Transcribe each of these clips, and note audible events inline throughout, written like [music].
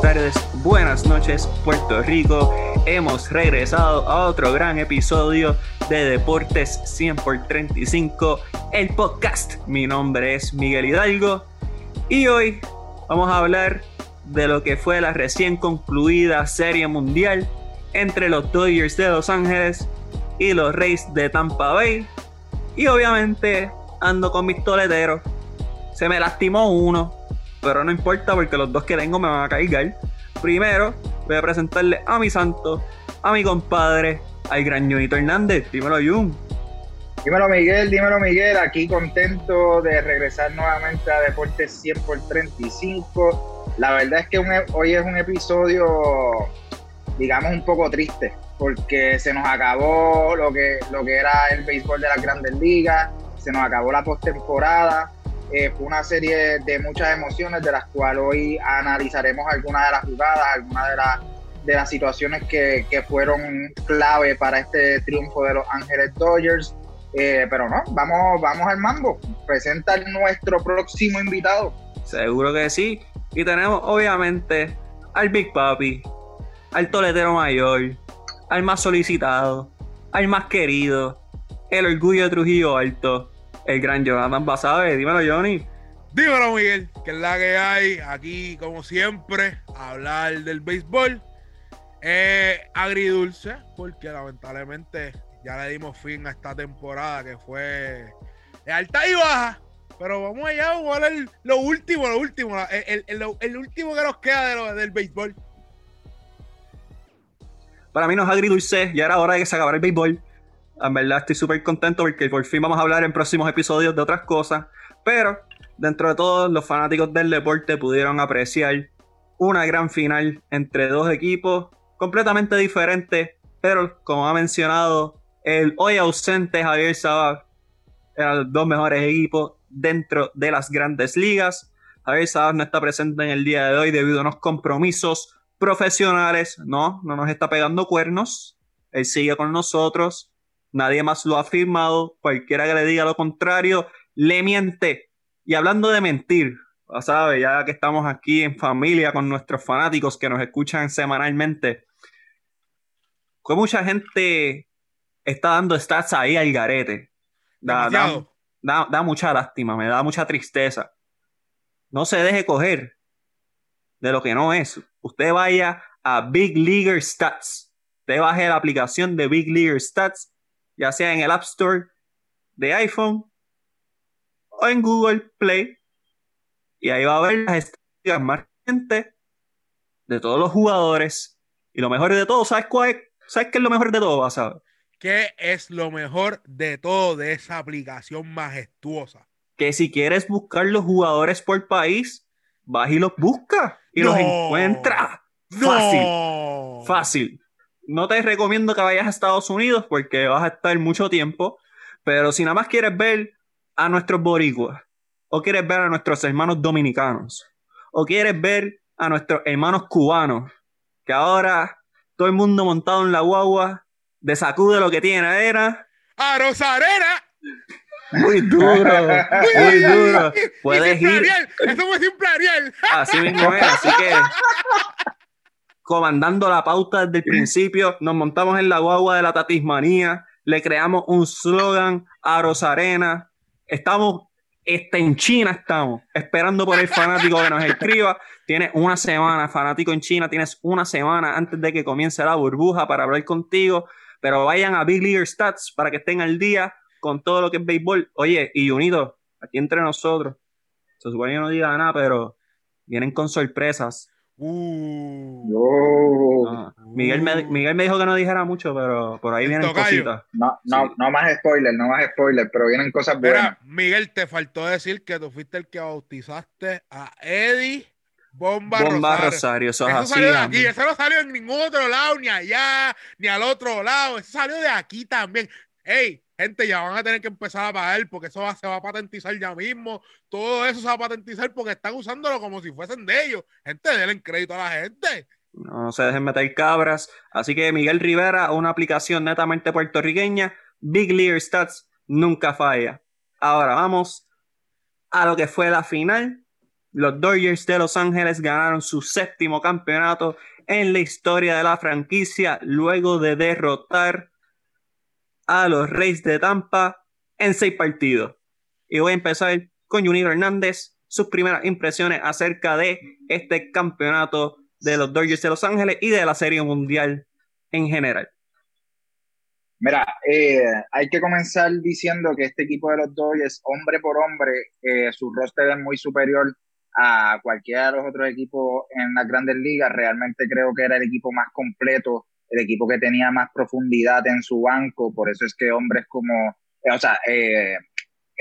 buenas tardes, buenas noches, Puerto Rico. Hemos regresado a otro gran episodio de Deportes 100 por 35, el podcast. Mi nombre es Miguel Hidalgo y hoy vamos a hablar de lo que fue la recién concluida Serie Mundial entre los Dodgers de Los Ángeles y los Rays de Tampa Bay. Y obviamente ando con mis toleteros. Se me lastimó uno, pero no importa porque los dos que tengo me van a caer. Primero voy a presentarle a mi santo, a mi compadre, al gran Junito Hernández. Dímelo, Jun. Dímelo, Miguel, dímelo, Miguel. Aquí contento de regresar nuevamente a Deportes 100 por 35. La verdad es que e, hoy es un episodio, digamos, un poco triste, porque se nos acabó lo que, lo que era el béisbol de las grandes ligas, se nos acabó la postemporada eh, fue una serie de muchas emociones de las cuales hoy analizaremos algunas de las jugadas, algunas de de las situaciones que, fueron clave para este triunfo de los Ángeles Dodgers. Eh, pero no, vamos, vamos al mambo. Presenta nuestro próximo invitado. Seguro que sí. Y tenemos obviamente al Big Papi, al toletero mayor, al más solicitado, al más querido, el orgullo de Trujillo Alto, el gran Jonathan Basabe. Dímelo, Johnny. Dímelo, Miguel, que es la que hay aquí, como siempre, hablar del béisbol. Eh, agridulce, porque lamentablemente ya le dimos fin a esta temporada que fue de alta y baja. Pero vamos allá, vamos a ver lo último, lo último, el, último que nos queda del béisbol. Para mí no es agridulce, ya era hora de que se acabara el béisbol. En verdad estoy súper contento porque por fin vamos a hablar en próximos episodios de otras cosas. Pero dentro de todos los fanáticos del deporte pudieron apreciar una gran final entre dos equipos completamente diferentes. Pero como ha mencionado el hoy ausente Javier Sabag, eran los dos mejores equipos dentro de las grandes ligas. Javier Sabag no está presente en el día de hoy debido a unos compromisos profesionales. No, no nos está pegando cuernos. Él sigue con nosotros nadie más lo ha afirmado, cualquiera que le diga lo contrario, le miente. Y hablando de mentir, ¿sabe? Ya que estamos aquí en familia con nuestros fanáticos que nos escuchan semanalmente, que mucha gente está dando stats ahí al garete. Da, da, mucha lástima, me da mucha tristeza. No se deje coger de lo que no es. Usted vaya a Big Leaguer Stats. Usted baje la aplicación de Big Leaguer Stats ya sea en el App Store de iPhone o en Google Play. Y ahí va a ver las estadísticas más recientes de todos los jugadores. Y lo mejor de todo, ¿sabes cuál es? ¿Sabes qué es lo mejor de todo, vas a ¿Qué es lo mejor de todo de esa aplicación majestuosa? Que si quieres buscar los jugadores por país, vas y los buscas y los encuentras. Fácil. Fácil no te recomiendo que vayas a Estados Unidos porque vas a estar mucho tiempo. Pero si nada más quieres ver a nuestros boricuas, o quieres ver a nuestros hermanos dominicanos, o quieres ver a nuestros hermanos cubanos, que ahora todo el mundo montado en la guagua, de sacude lo que tiene era. ¡A Rosarena! Muy duro, [laughs] muy, duro. Puedes ir. Eso fue simple Ariel. Así mismo es, así que [laughs] comandando la pauta desde el principio, nos montamos en la guagua de la tatismanía, le creamos un slogan a Rosarena, estamos, este, en China estamos, esperando por el fanático que nos escriba, tienes una semana, fanático en China, tienes una semana antes de que comience la burbuja para hablar contigo, pero vayan a Big League Stats para que estén al día con todo lo que es béisbol. Oye, y unidos, aquí entre nosotros, se supone que no diga nada, pero vienen con sorpresas Uh. Miguel, me, Miguel me dijo que no dijera mucho, pero por ahí vienen cositas. No, no, no más spoiler, no más spoiler, pero vienen cosas buenas. Miguel, te faltó decir que tú fuiste el que bautizaste a Eddie Bomba, Bomba Rosario. Eso, salió de aquí, eso no salió en ningún otro lado, ni allá, ni al otro lado. Eso salió de aquí también. Ey, gente, ya van a tener que empezar a pagar porque eso se va a patentizar ya mismo. Todo eso se va a patentizar porque están usándolo como si fuesen de ellos. Gente, denle crédito a la gente. No se dejen meter cabras. Así que Miguel Rivera, una aplicación netamente puertorriqueña, Big League Stats nunca falla. Ahora vamos a lo que fue la final los Dodgers de Los Ángeles ganaron su séptimo campeonato en la historia de la franquicia luego de derrotar a los Reyes de Tampa en seis partidos. Y voy a empezar con Junior Hernández, sus primeras impresiones acerca de este campeonato de los Dodgers de Los Ángeles y de la Serie Mundial en general. Mira, eh, hay que comenzar diciendo que este equipo de los Dodgers, hombre por hombre, eh, su roster es muy superior a cualquiera de los otros equipos en las grandes ligas. Realmente creo que era el equipo más completo, el equipo que tenía más profundidad en su banco. Por eso es que hombres como, eh, o sea,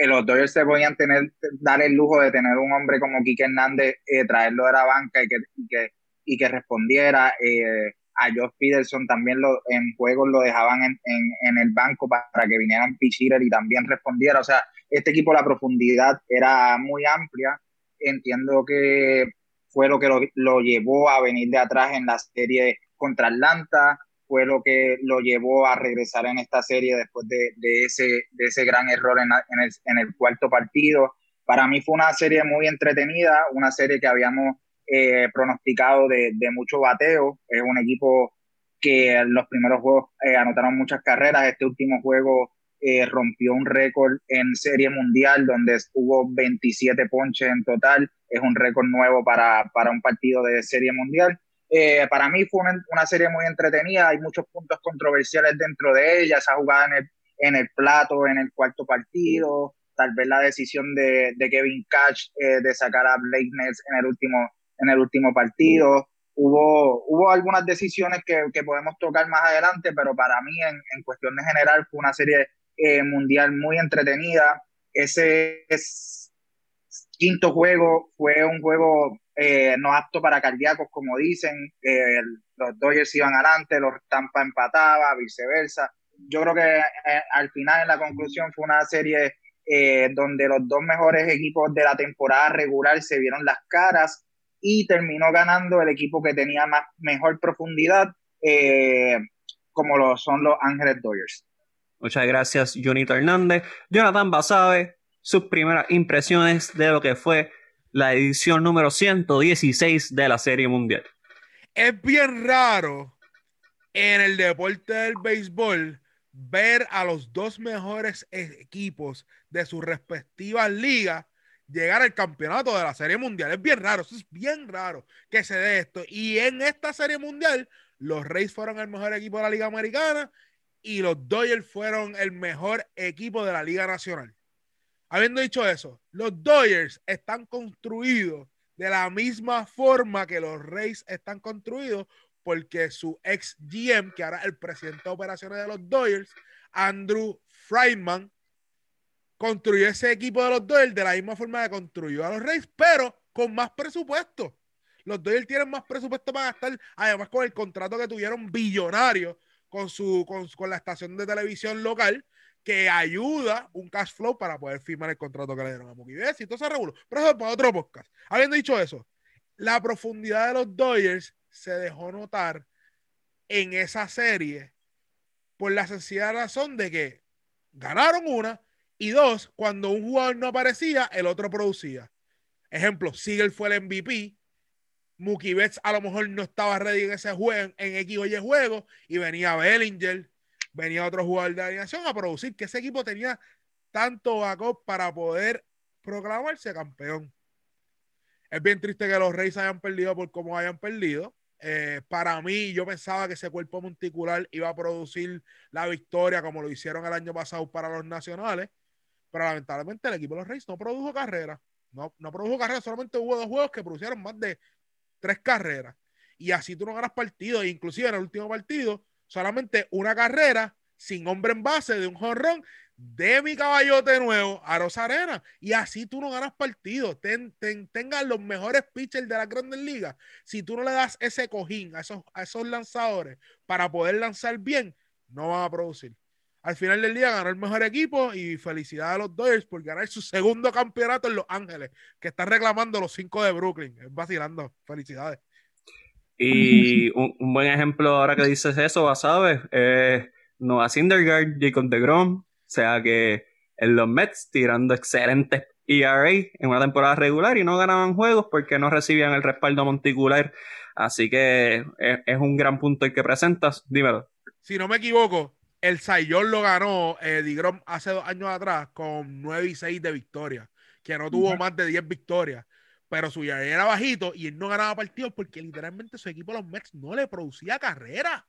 los Dodgers se podían tener, dar el lujo de tener un hombre como Quique Hernández, traerlo de la banca y que, y que, y que respondiera. Eh, a Josh Peterson también lo, en juegos lo dejaban en, en, el banco para, que vinieran Pichirer y también respondiera. O sea, este equipo, la profundidad era muy amplia. Entiendo que fue lo que lo, llevó a venir de atrás en la serie contra Atlanta, fue lo que lo llevó a regresar en esta serie después de, ese, de ese gran error en, en, el, en el cuarto partido. Para mí fue una serie muy entretenida, una serie que habíamos eh, pronosticado de, mucho bateo. Es un equipo que en los primeros juegos eh, anotaron muchas carreras. Este último juego eh, rompió un récord en Serie Mundial donde hubo 27 ponches en total. Es un récord nuevo para, para un partido de Serie Mundial. Para mí fue una, serie muy entretenida. Hay muchos puntos controversiales dentro de ella. Esa jugada en el, en el plato, en el cuarto partido. Tal vez la decisión de, Kevin Catch de sacar a Blake Nels en el último partido. Hubo, hubo algunas decisiones que, que podemos tocar más adelante, pero para mí en, en cuestión de general fue una serie eh, mundial muy entretenida. Ese quinto juego fue un juego eh, no apto para cardíacos, como dicen. Eh, los Dodgers iban adelante, los Tampa empataba, viceversa. Yo creo que al final, en la conclusión, fue una serie donde los dos mejores equipos de la temporada regular se vieron las caras y terminó ganando el equipo que tenía más, mejor profundidad, eh, como lo son los Ángeles Dodgers. Muchas gracias, Jonito Hernández. Jonathan Basabe, sus primeras impresiones de lo que fue la edición número 116 de la Serie Mundial. Es bien raro en el deporte del béisbol ver a los dos mejores equipos de sus respectivas ligas llegar al campeonato de la Serie Mundial. Es bien raro, es bien raro que se dé esto. Y en esta Serie Mundial, los Rays fueron el mejor equipo de la Liga Americana y los Dodgers fueron el mejor equipo de la Liga Nacional. Habiendo dicho eso, los Dodgers están construidos de la misma forma que los Rays están construidos porque su ex GM, que ahora es el presidente de operaciones de los Dodgers, Andrew Friedman, construyó ese equipo de los Dodgers de la misma forma que construyó a los Reyes, pero con más presupuesto. Los Dodgers tienen más presupuesto para gastar, además con el contrato que tuvieron billonario con, su, con, la estación de televisión local, que ayuda un cash flow para poder firmar el contrato que le dieron a Mookie Betts y todo ese regulo. Pero eso es para otro podcast. Habiendo dicho eso, la profundidad de los Dodgers se dejó notar en esa serie por la sencilla razón de que ganaron una, y dos, cuando un jugador no aparecía, el otro producía. Ejemplo, Siegel fue el MVP. Mookie Betts a lo mejor no estaba ready en ese juego, en X o Y juego, y venía Bellinger, venía otro jugador de alineación a producir, que ese equipo tenía tanto backup para poder proclamarse campeón. Es bien triste que los Reyes hayan perdido por cómo hayan perdido. Eh, para mí, yo pensaba que ese cuerpo monticular iba a producir la victoria como lo hicieron el año pasado para los nacionales. Pero lamentablemente el equipo de los Reyes no produjo carrera. No, no produjo carrera, solamente hubo dos juegos que produjeron más de tres carreras. Y así tú no ganas partido. E inclusive en el último partido, solamente una carrera sin hombre en base de un jonrón de mi caballote nuevo a Rosarena. Y así tú no ganas partido. Ten, tengan los mejores pitchers de la Grandes Ligas. Si tú no le das ese cojín a esos, lanzadores para poder lanzar bien, no van a producir al final del día ganó el mejor equipo y felicidades a los Dodgers por ganar su segundo campeonato en Los Ángeles, que están reclamando los cinco de Brooklyn. Es vacilando. Felicidades. Y un, buen ejemplo ahora que dices eso, ¿sabes? Eh, Noah Syndergaard, Jacob DeGrom, o sea que en los Mets tirando excelentes ERA en una temporada regular y no ganaban juegos porque no recibían el respaldo monticular. Así que es, un gran punto el que presentas. Dímelo. Si no me equivoco, el Sayón lo ganó eh, Digrom hace dos años atrás con 9 y 6 de victoria, que no tuvo más de 10 victorias. Pero su ERA era bajito y él no ganaba partidos porque literalmente su equipo, los Mets, no le producía carrera.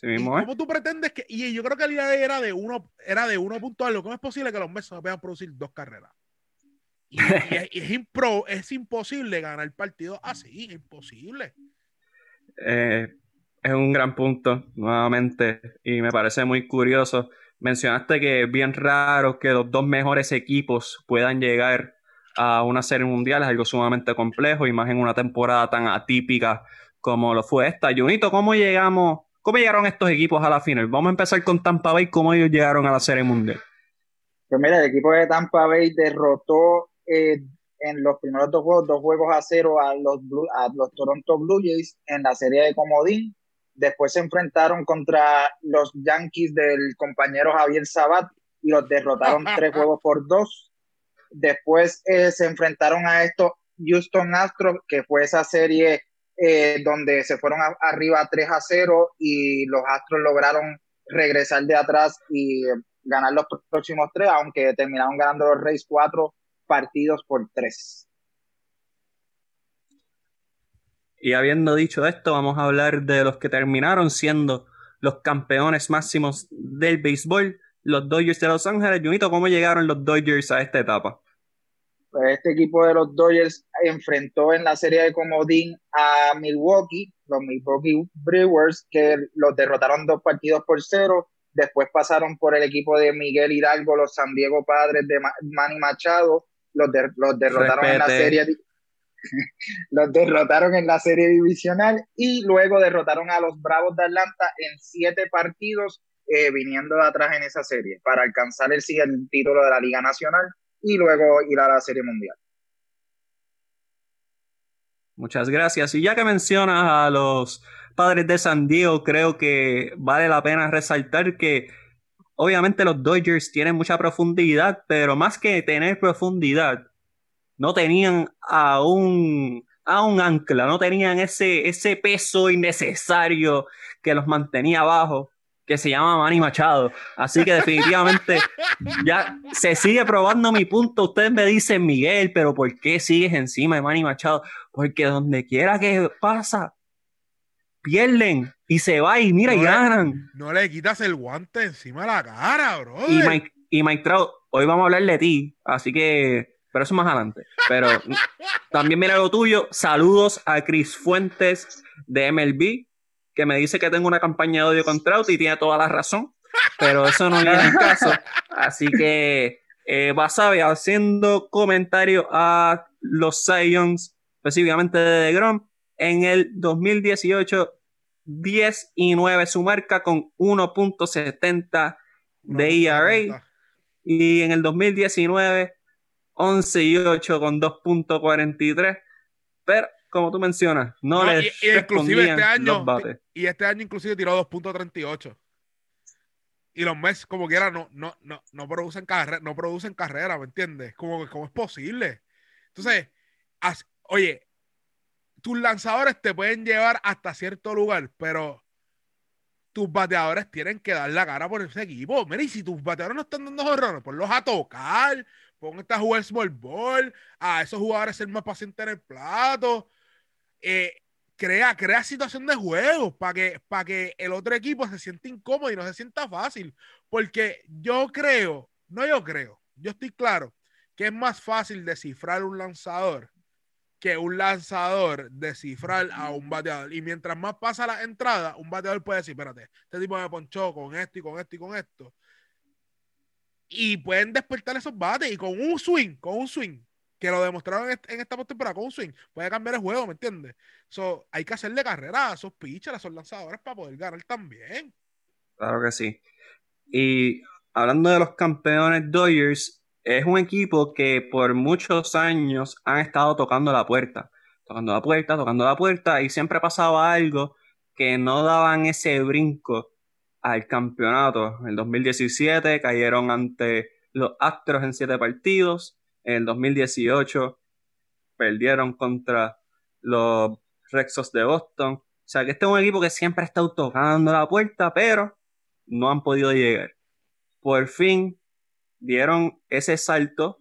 ¿Cómo tú pretendes que.? Y yo creo que el día era de uno, era de uno punto algo. ¿Cómo es posible que los Mets no puedan producir dos carreras? Y, es, impro, es imposible ganar partido así, es imposible. Eh, es un gran punto, nuevamente, y me parece muy curioso. Mencionaste que es bien raro que los dos mejores equipos puedan llegar a una serie mundial, es algo sumamente complejo, y más en una temporada tan atípica como lo fue esta. Junito, ¿cómo llegamos ¿Cómo llegaron estos equipos a la final? Vamos a empezar con Tampa Bay. ¿Cómo ellos llegaron a la Serie Mundial? Pues mira, el equipo de Tampa Bay derrotó eh, en los primeros dos juegos, dos juegos a cero a los, a los Toronto Blue Jays en la serie de Comodín. Después se enfrentaron contra los Yankees del compañero Javier Sabat y los derrotaron tres [laughs] juegos por dos. Después eh, se enfrentaron a estos Houston Astros, que fue esa serie eh, donde se fueron arriba 3 a 0 y los Astros lograron regresar de atrás y ganar los próximos tres, aunque terminaron ganando los Rays cuatro partidos por tres. Y habiendo dicho esto, vamos a hablar de los que terminaron siendo los campeones máximos del béisbol, los Dodgers de Los Ángeles. Junito, ¿cómo llegaron los Dodgers a esta etapa? este equipo de los Dodgers enfrentó en la serie de comodín a Milwaukee, los Milwaukee Brewers, que los derrotaron dos partidos por cero. Después pasaron por el equipo de Miguel Hidalgo, los San Diego Padres de Manny Machado, los, los derrotaron en la serie [laughs] los derrotaron en la serie divisional y luego derrotaron a los Bravos de Atlanta en siete partidos, eh, viniendo atrás en esa serie para alcanzar el, el título de la Liga Nacional y luego ir a la Serie Mundial. Muchas gracias. Y ya que mencionas a los padres de San Diego, creo que vale la pena resaltar que obviamente los Dodgers tienen mucha profundidad, pero más que tener profundidad, no tenían a un, a un ancla, no tenían ese, ese peso innecesario que los mantenía abajo que se llama Manny Machado. Así que definitivamente ya se sigue probando mi punto. Ustedes me dicen, Miguel, pero ¿por qué sigues encima de Manny Machado? Porque donde quiera que pasa, pierden y se va y mira y ganan. No le quitas el guante encima de la cara, bro. Y Mike, y Mike Trout, hoy vamos a hablar de ti, así que pero eso más adelante. Pero también mira lo tuyo. Saludos a Chris Fuentes de MLB que me dice que tengo una campaña de odio contra Trout y tiene toda la razón, pero eso no viene en caso. Así que eh, Basabe haciendo comentario a los Sions, específicamente de DeGrom, en el 2018, 10 y 9 su marca con 1.70 de ERA. Y en el 2019, 11 y 8 con 2.43. Pero como tú mencionas, no, le y, inclusive este año, Y este año inclusive tiró 2.38. Y los Mets, como quiera, no, no, no, no producen carrera, no producen carrera, ¿me entiendes? Como, ¿Cómo es posible? Entonces, oye, tus lanzadores te pueden llevar hasta cierto lugar, pero tus bateadores tienen que dar la cara por ese equipo. Mira, y si tus bateadores no están dando horrores, ponlos a tocar, pon a jugar small ball, a esos jugadores ser más pacientes en el plato. Eh, crea, crea situación de juego para que, para que el otro equipo se sienta incómodo y no se sienta fácil. Porque yo creo, no yo creo, yo estoy claro que es más fácil descifrar un lanzador que un lanzador descifrar a un bateador. Y mientras más pasa la entrada, un bateador puede decir, espérate, este tipo me ponchó con esto y con esto y con esto. Y pueden despertar esos bates y con un swing, con un swing, que lo demostraron en esta postemporada con un swing, puede cambiar el juego, ¿me entiendes? So, hay que hacerle carrera a esos pitchers, a esos lanzadores para poder ganar también. Claro que sí. Y hablando de los campeones Dodgers, es un equipo que por muchos años han estado tocando la puerta, tocando la puerta, tocando la puerta, y siempre pasaba algo que no daban ese brinco al campeonato. En el 2017 cayeron ante los Astros en siete partidos. En el 2018 perdieron contra los Rexos de Boston. O sea que este es un equipo que siempre ha estado tocando la puerta, pero no han podido llegar. Por fin dieron ese salto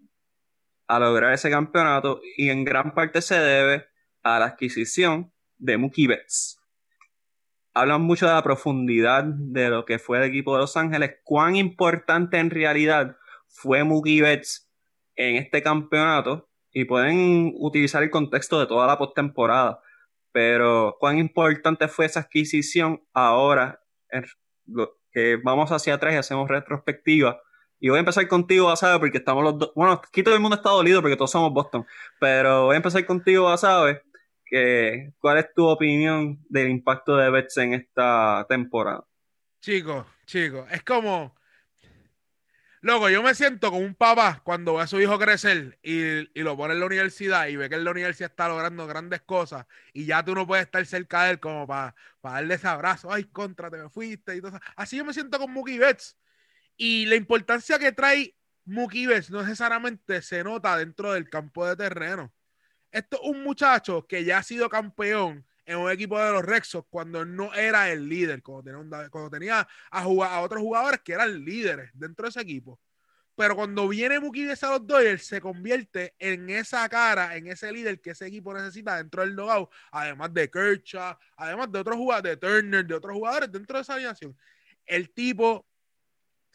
a lograr ese campeonato y en gran parte se debe a la adquisición de Mookie Betts. Hablan mucho de la profundidad de lo que fue el equipo de Los Ángeles, cuán importante en realidad fue Mookie Betts en este campeonato y pueden utilizar el contexto de toda la postemporada, pero cuán importante fue esa adquisición ahora que vamos hacia atrás y hacemos retrospectiva y voy a empezar contigo, Basabe, porque estamos los dos. Bueno, aquí todo el mundo está dolido porque todos somos Boston. Pero voy a empezar contigo, Basabe. Que, ¿Cuál es tu opinión del impacto de Betts en esta temporada? Chicos, chicos, es como. Loco, yo me siento como un papá cuando ve a su hijo crecer y, lo pone en la universidad y ve que en la universidad está logrando grandes cosas y ya tú no puedes estar cerca de él como para, para darle ese abrazo. Ay, contra, te me fuiste y todo eso. Así yo me siento con Mookie Betts. Y la importancia que trae Mookie Betts no necesariamente se nota dentro del campo de terreno. Esto es un muchacho que ya ha sido campeón en un equipo de los Rexos cuando no era el líder, cuando tenía, a, jugar, a otros jugadores que eran líderes dentro de ese equipo. Pero cuando viene Mookie a los Dodgers, se convierte en esa cara, en ese líder que ese equipo necesita dentro del dugout, además de Kershaw, además de otros jugadores, de Turner, de otros jugadores dentro de esa alineación. El tipo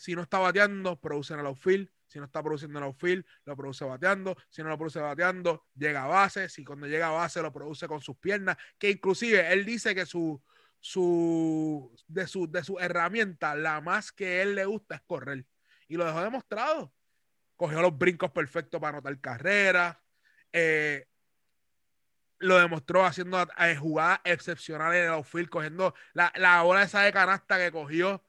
si no está bateando, produce en el outfield. Si no está produciendo en el outfield, lo produce bateando. Si no lo produce bateando, llega a base. Si cuando llega a base lo produce con sus piernas. Que inclusive él dice que su, su, de, su, de su herramienta, la más que él le gusta es correr. Y lo dejó demostrado. Cogió los brincos perfectos para anotar carreras. Eh, lo demostró haciendo eh, jugadas excepcionales en el outfield, cogiendo la, la bola esa de canasta que cogió.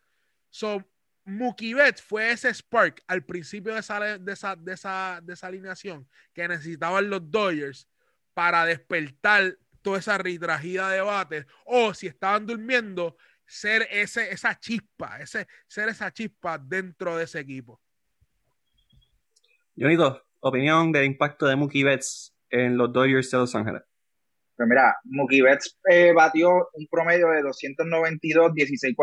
Son Mookie Betts fue ese spark al principio de esa, de esa, de esa, de esa alineación que necesitaban los Dodgers para despertar toda esa retragida de bates o si estaban durmiendo, ser ese, esa chispa, ese, ser esa chispa dentro de ese equipo. Jonito, opinión del impacto de Mookie Betts en los Dodgers de Los Ángeles. Pues mira, Mookie Betts eh, batió un promedio de 292, 16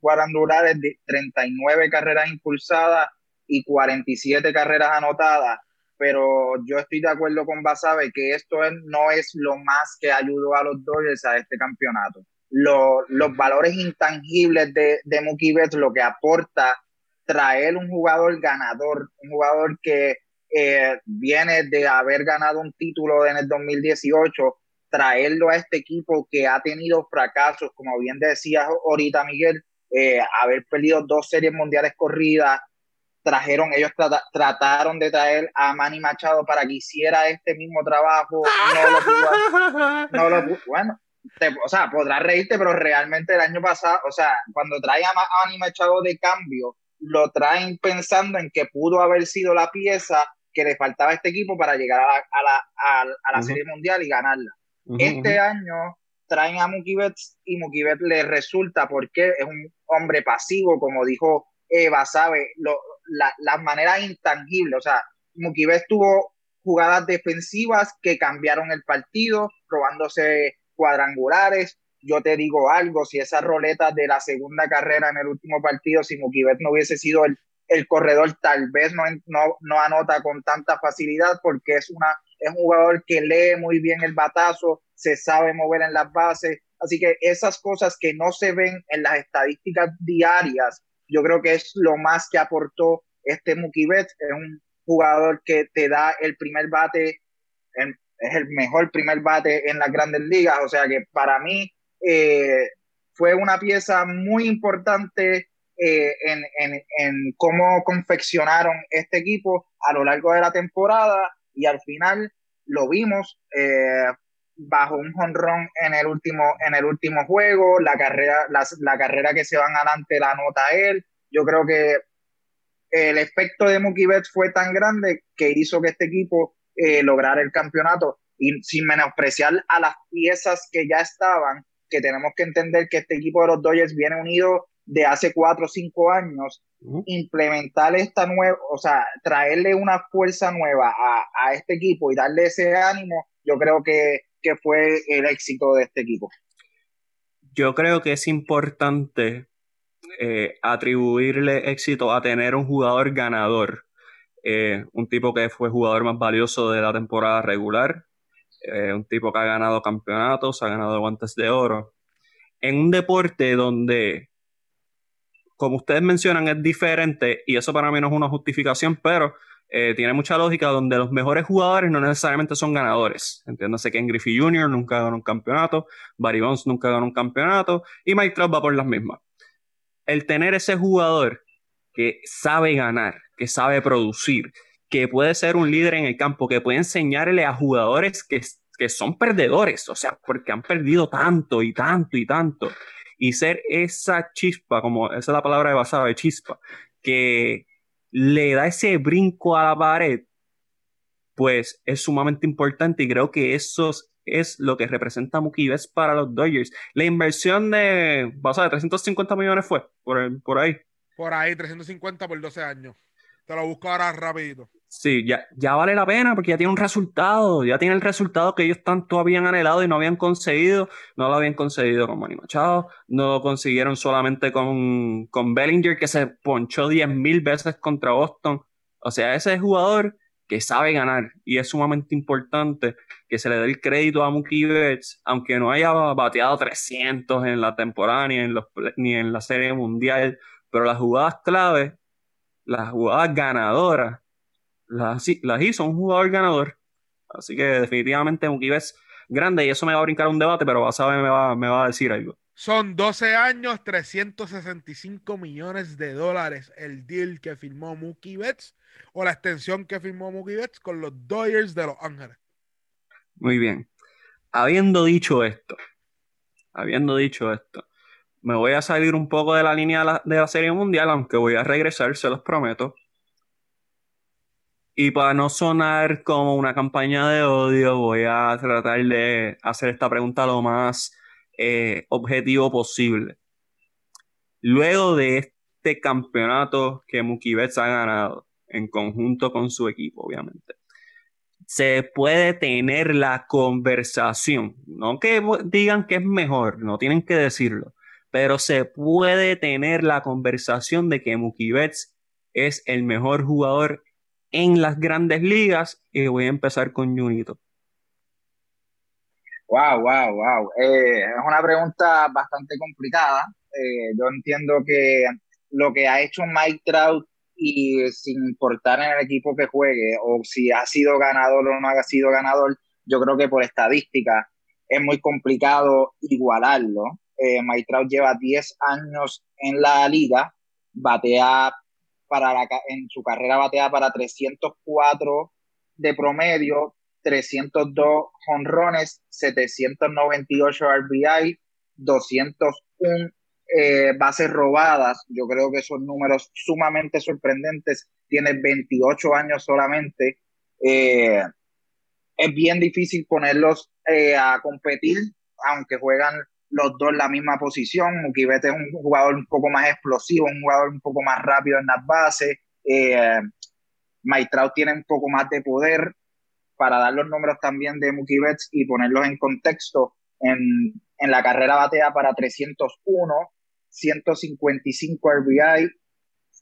cuadrangulares, 39 carreras impulsadas y 47 carreras anotadas. Pero yo estoy de acuerdo con Basabe que esto no es lo más que ayudó a los Dodgers a este campeonato. los valores intangibles de, de Mookie Betts, lo que aporta traer un jugador ganador, un jugador que eh, viene de haber ganado un título en el 2018 traerlo a este equipo que ha tenido fracasos, como bien decías ahorita Miguel, eh, haber perdido dos series mundiales corridas, trajeron, ellos trataron de traer a Manny Machado para que hiciera este mismo trabajo, no lo pudo, bueno, o sea, podrás reírte, pero realmente el año pasado, o sea, cuando traen a Manny Machado de cambio, lo traen pensando en que pudo haber sido la pieza que le faltaba a este equipo para llegar a la, a la, Serie Mundial y ganarla este año traen a Mookie Betts y Mookie Betts le resulta porque es un hombre pasivo, como dijo Eva, sabe, lo, la, las maneras intangibles. O sea, Mookie Betts tuvo jugadas defensivas que cambiaron el partido, probándose cuadrangulares. Yo te digo algo, si esa roleta de la segunda carrera en el último partido, si Mookie Betts no hubiese sido el, el corredor, tal vez no, no, no anota con tanta facilidad porque es una es un jugador que lee muy bien el batazo, se sabe mover en las bases, así que esas cosas que no se ven en las estadísticas diarias, yo creo que es lo más que aportó este Mookie Betts, es un jugador que te da el primer bate, es el mejor primer bate en las grandes ligas, o sea que para mí eh, fue una pieza muy importante eh, en, en, en, cómo confeccionaron este equipo a lo largo de la temporada y al final lo vimos eh, bajo un jonrón en el último en el último juego la carrera la, carrera que se van adelante la nota él. Yo creo que el efecto de Mookie Betts fue tan grande que hizo que este equipo eh, lograra el campeonato. Y sin menospreciar a las piezas que ya estaban que tenemos que entender que este equipo de los Dodgers viene unido de hace cuatro o cinco años, implementar esta nueva, o sea, traerle una fuerza nueva a, a, este equipo y darle ese ánimo, yo creo que, que fue el éxito de este equipo. Yo creo que es importante eh, atribuirle éxito a tener un jugador ganador. Eh, un tipo que fue jugador más valioso de la temporada regular, eh, un tipo que ha ganado campeonatos, ha ganado guantes de oro. En un deporte donde, como ustedes mencionan, es diferente, y eso para mí no es una justificación, pero tiene mucha lógica donde los mejores jugadores no necesariamente son ganadores. Entiéndase que en Griffey Jr. nunca ganó un campeonato, Barry Bonds nunca ganó un campeonato y Mike Trout va por las mismas el tener ese jugador que sabe ganar, que sabe producir, que puede ser un líder en el campo, que puede enseñarle a jugadores que, que son perdedores, o sea, porque han perdido tanto y tanto y tanto, y ser esa chispa, como esa es la palabra de basada de chispa, que le da ese brinco a la pared, pues es sumamente importante y creo que esos es lo que representa Mookie Betts para los Dodgers. La inversión de, vas a 350 millones fue por, por ahí. Por ahí, 350 por 12 años. Te lo busco ahora rapidito. Sí, ya, ya vale la pena porque ya tiene un resultado, ya tiene el resultado que ellos tanto habían anhelado y no habían conseguido, no lo habían conseguido con Manny Machado, no lo consiguieron solamente con, con Bellinger que se ponchó 10.000 veces contra Boston. O sea, ese jugador que sabe ganar y es sumamente importante que se le dé el crédito a Mookie Betts, aunque no haya bateado 300 en la temporada ni en, los, ni en la serie mundial, pero las jugadas clave, las jugadas ganadoras, las, las hizo un jugador ganador. Así que definitivamente Mookie Betts grande y eso me va a brincar un debate, pero vas a ver, me va, me va a decir algo. Son 12 años, 365 millones de dólares el deal que firmó Mookie Betts o la extensión que firmó Mookie Betts con los Dodgers de Los Ángeles. Muy bien. Habiendo dicho esto, habiendo dicho esto, me voy a salir un poco de la línea de la, Serie Mundial, aunque voy a regresar, se los prometo. Y para no sonar como una campaña de odio, voy a tratar de hacer esta pregunta lo más eh, objetivo posible. Luego de este campeonato que Mookie Betts ha ganado, en conjunto con su equipo, obviamente. Se puede tener la conversación, no que digan que es mejor, no tienen que decirlo, pero se puede tener la conversación de que Mookie Betts es el mejor jugador en las grandes ligas y voy a empezar con Junito. Wow, wow, wow. Eh, es una pregunta bastante complicada. Eh, yo entiendo que lo que ha hecho Mike Trout y sin importar en el equipo que juegue o si ha sido ganador o no ha sido ganador, yo creo que por estadística es muy complicado igualarlo. Eh, lleva 10 años en la liga, batea para en su carrera batea para 304 de promedio, 302 honrones, 798 RBI, 201 eh, bases robadas, yo creo que son números sumamente sorprendentes. Tiene 28 años solamente. Eh, es bien difícil ponerlos eh, a competir, aunque juegan los dos en la misma posición. Mukibete es un jugador un poco más explosivo, un jugador un poco más rápido en las bases. Eh, Maitrao tiene un poco más de poder para dar los números también de Mookie y ponerlos en contexto. En, en la carrera batea para 301, 155 RBI,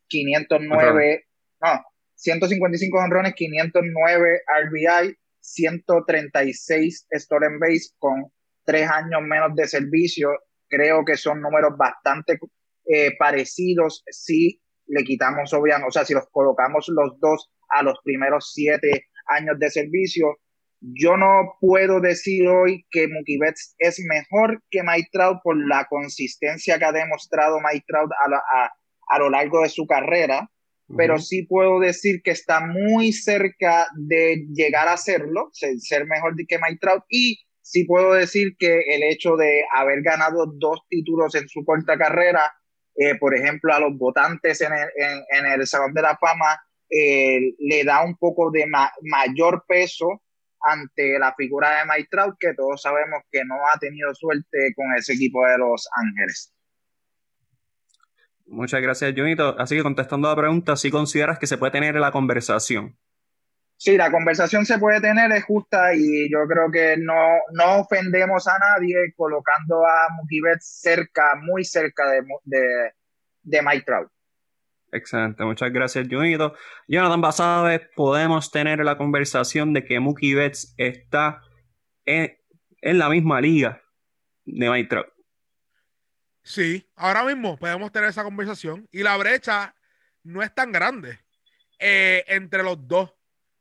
509, no, 155 honrones, 509 RBI, 136 stolen base con tres años menos de servicio. Creo que son números bastante eh, parecidos si le quitamos, obviamente, o sea, si los colocamos los dos a los primeros siete años de servicio, yo no puedo decir hoy que Mookie Betts es mejor que Mike Trout por la consistencia que ha demostrado Mike Trout a, a, lo largo de su carrera, pero sí puedo decir que está muy cerca de llegar a serlo, ser mejor que Mike Trout, y sí puedo decir que el hecho de haber ganado dos títulos en su corta carrera, eh, por ejemplo, a los votantes en el, Salón de la Fama, eh, le da un poco de mayor peso ante la figura de Mike Trout, que todos sabemos que no ha tenido suerte con ese equipo de Los Ángeles. Muchas gracias, Junito. Así que contestando a la pregunta, ¿sí consideras que se puede tener la conversación? Sí, la conversación se puede tener, es justa y yo creo que no, no ofendemos a nadie colocando a Mookie Betts cerca, muy cerca de, de, de Mike Trout. Excelente, muchas gracias, Junito. Jonathan Basabe, podemos tener la conversación de que Mookie Betts está en, en la misma liga de Mike Trout. Sí, ahora mismo podemos tener esa conversación y la brecha no es tan grande eh, entre los dos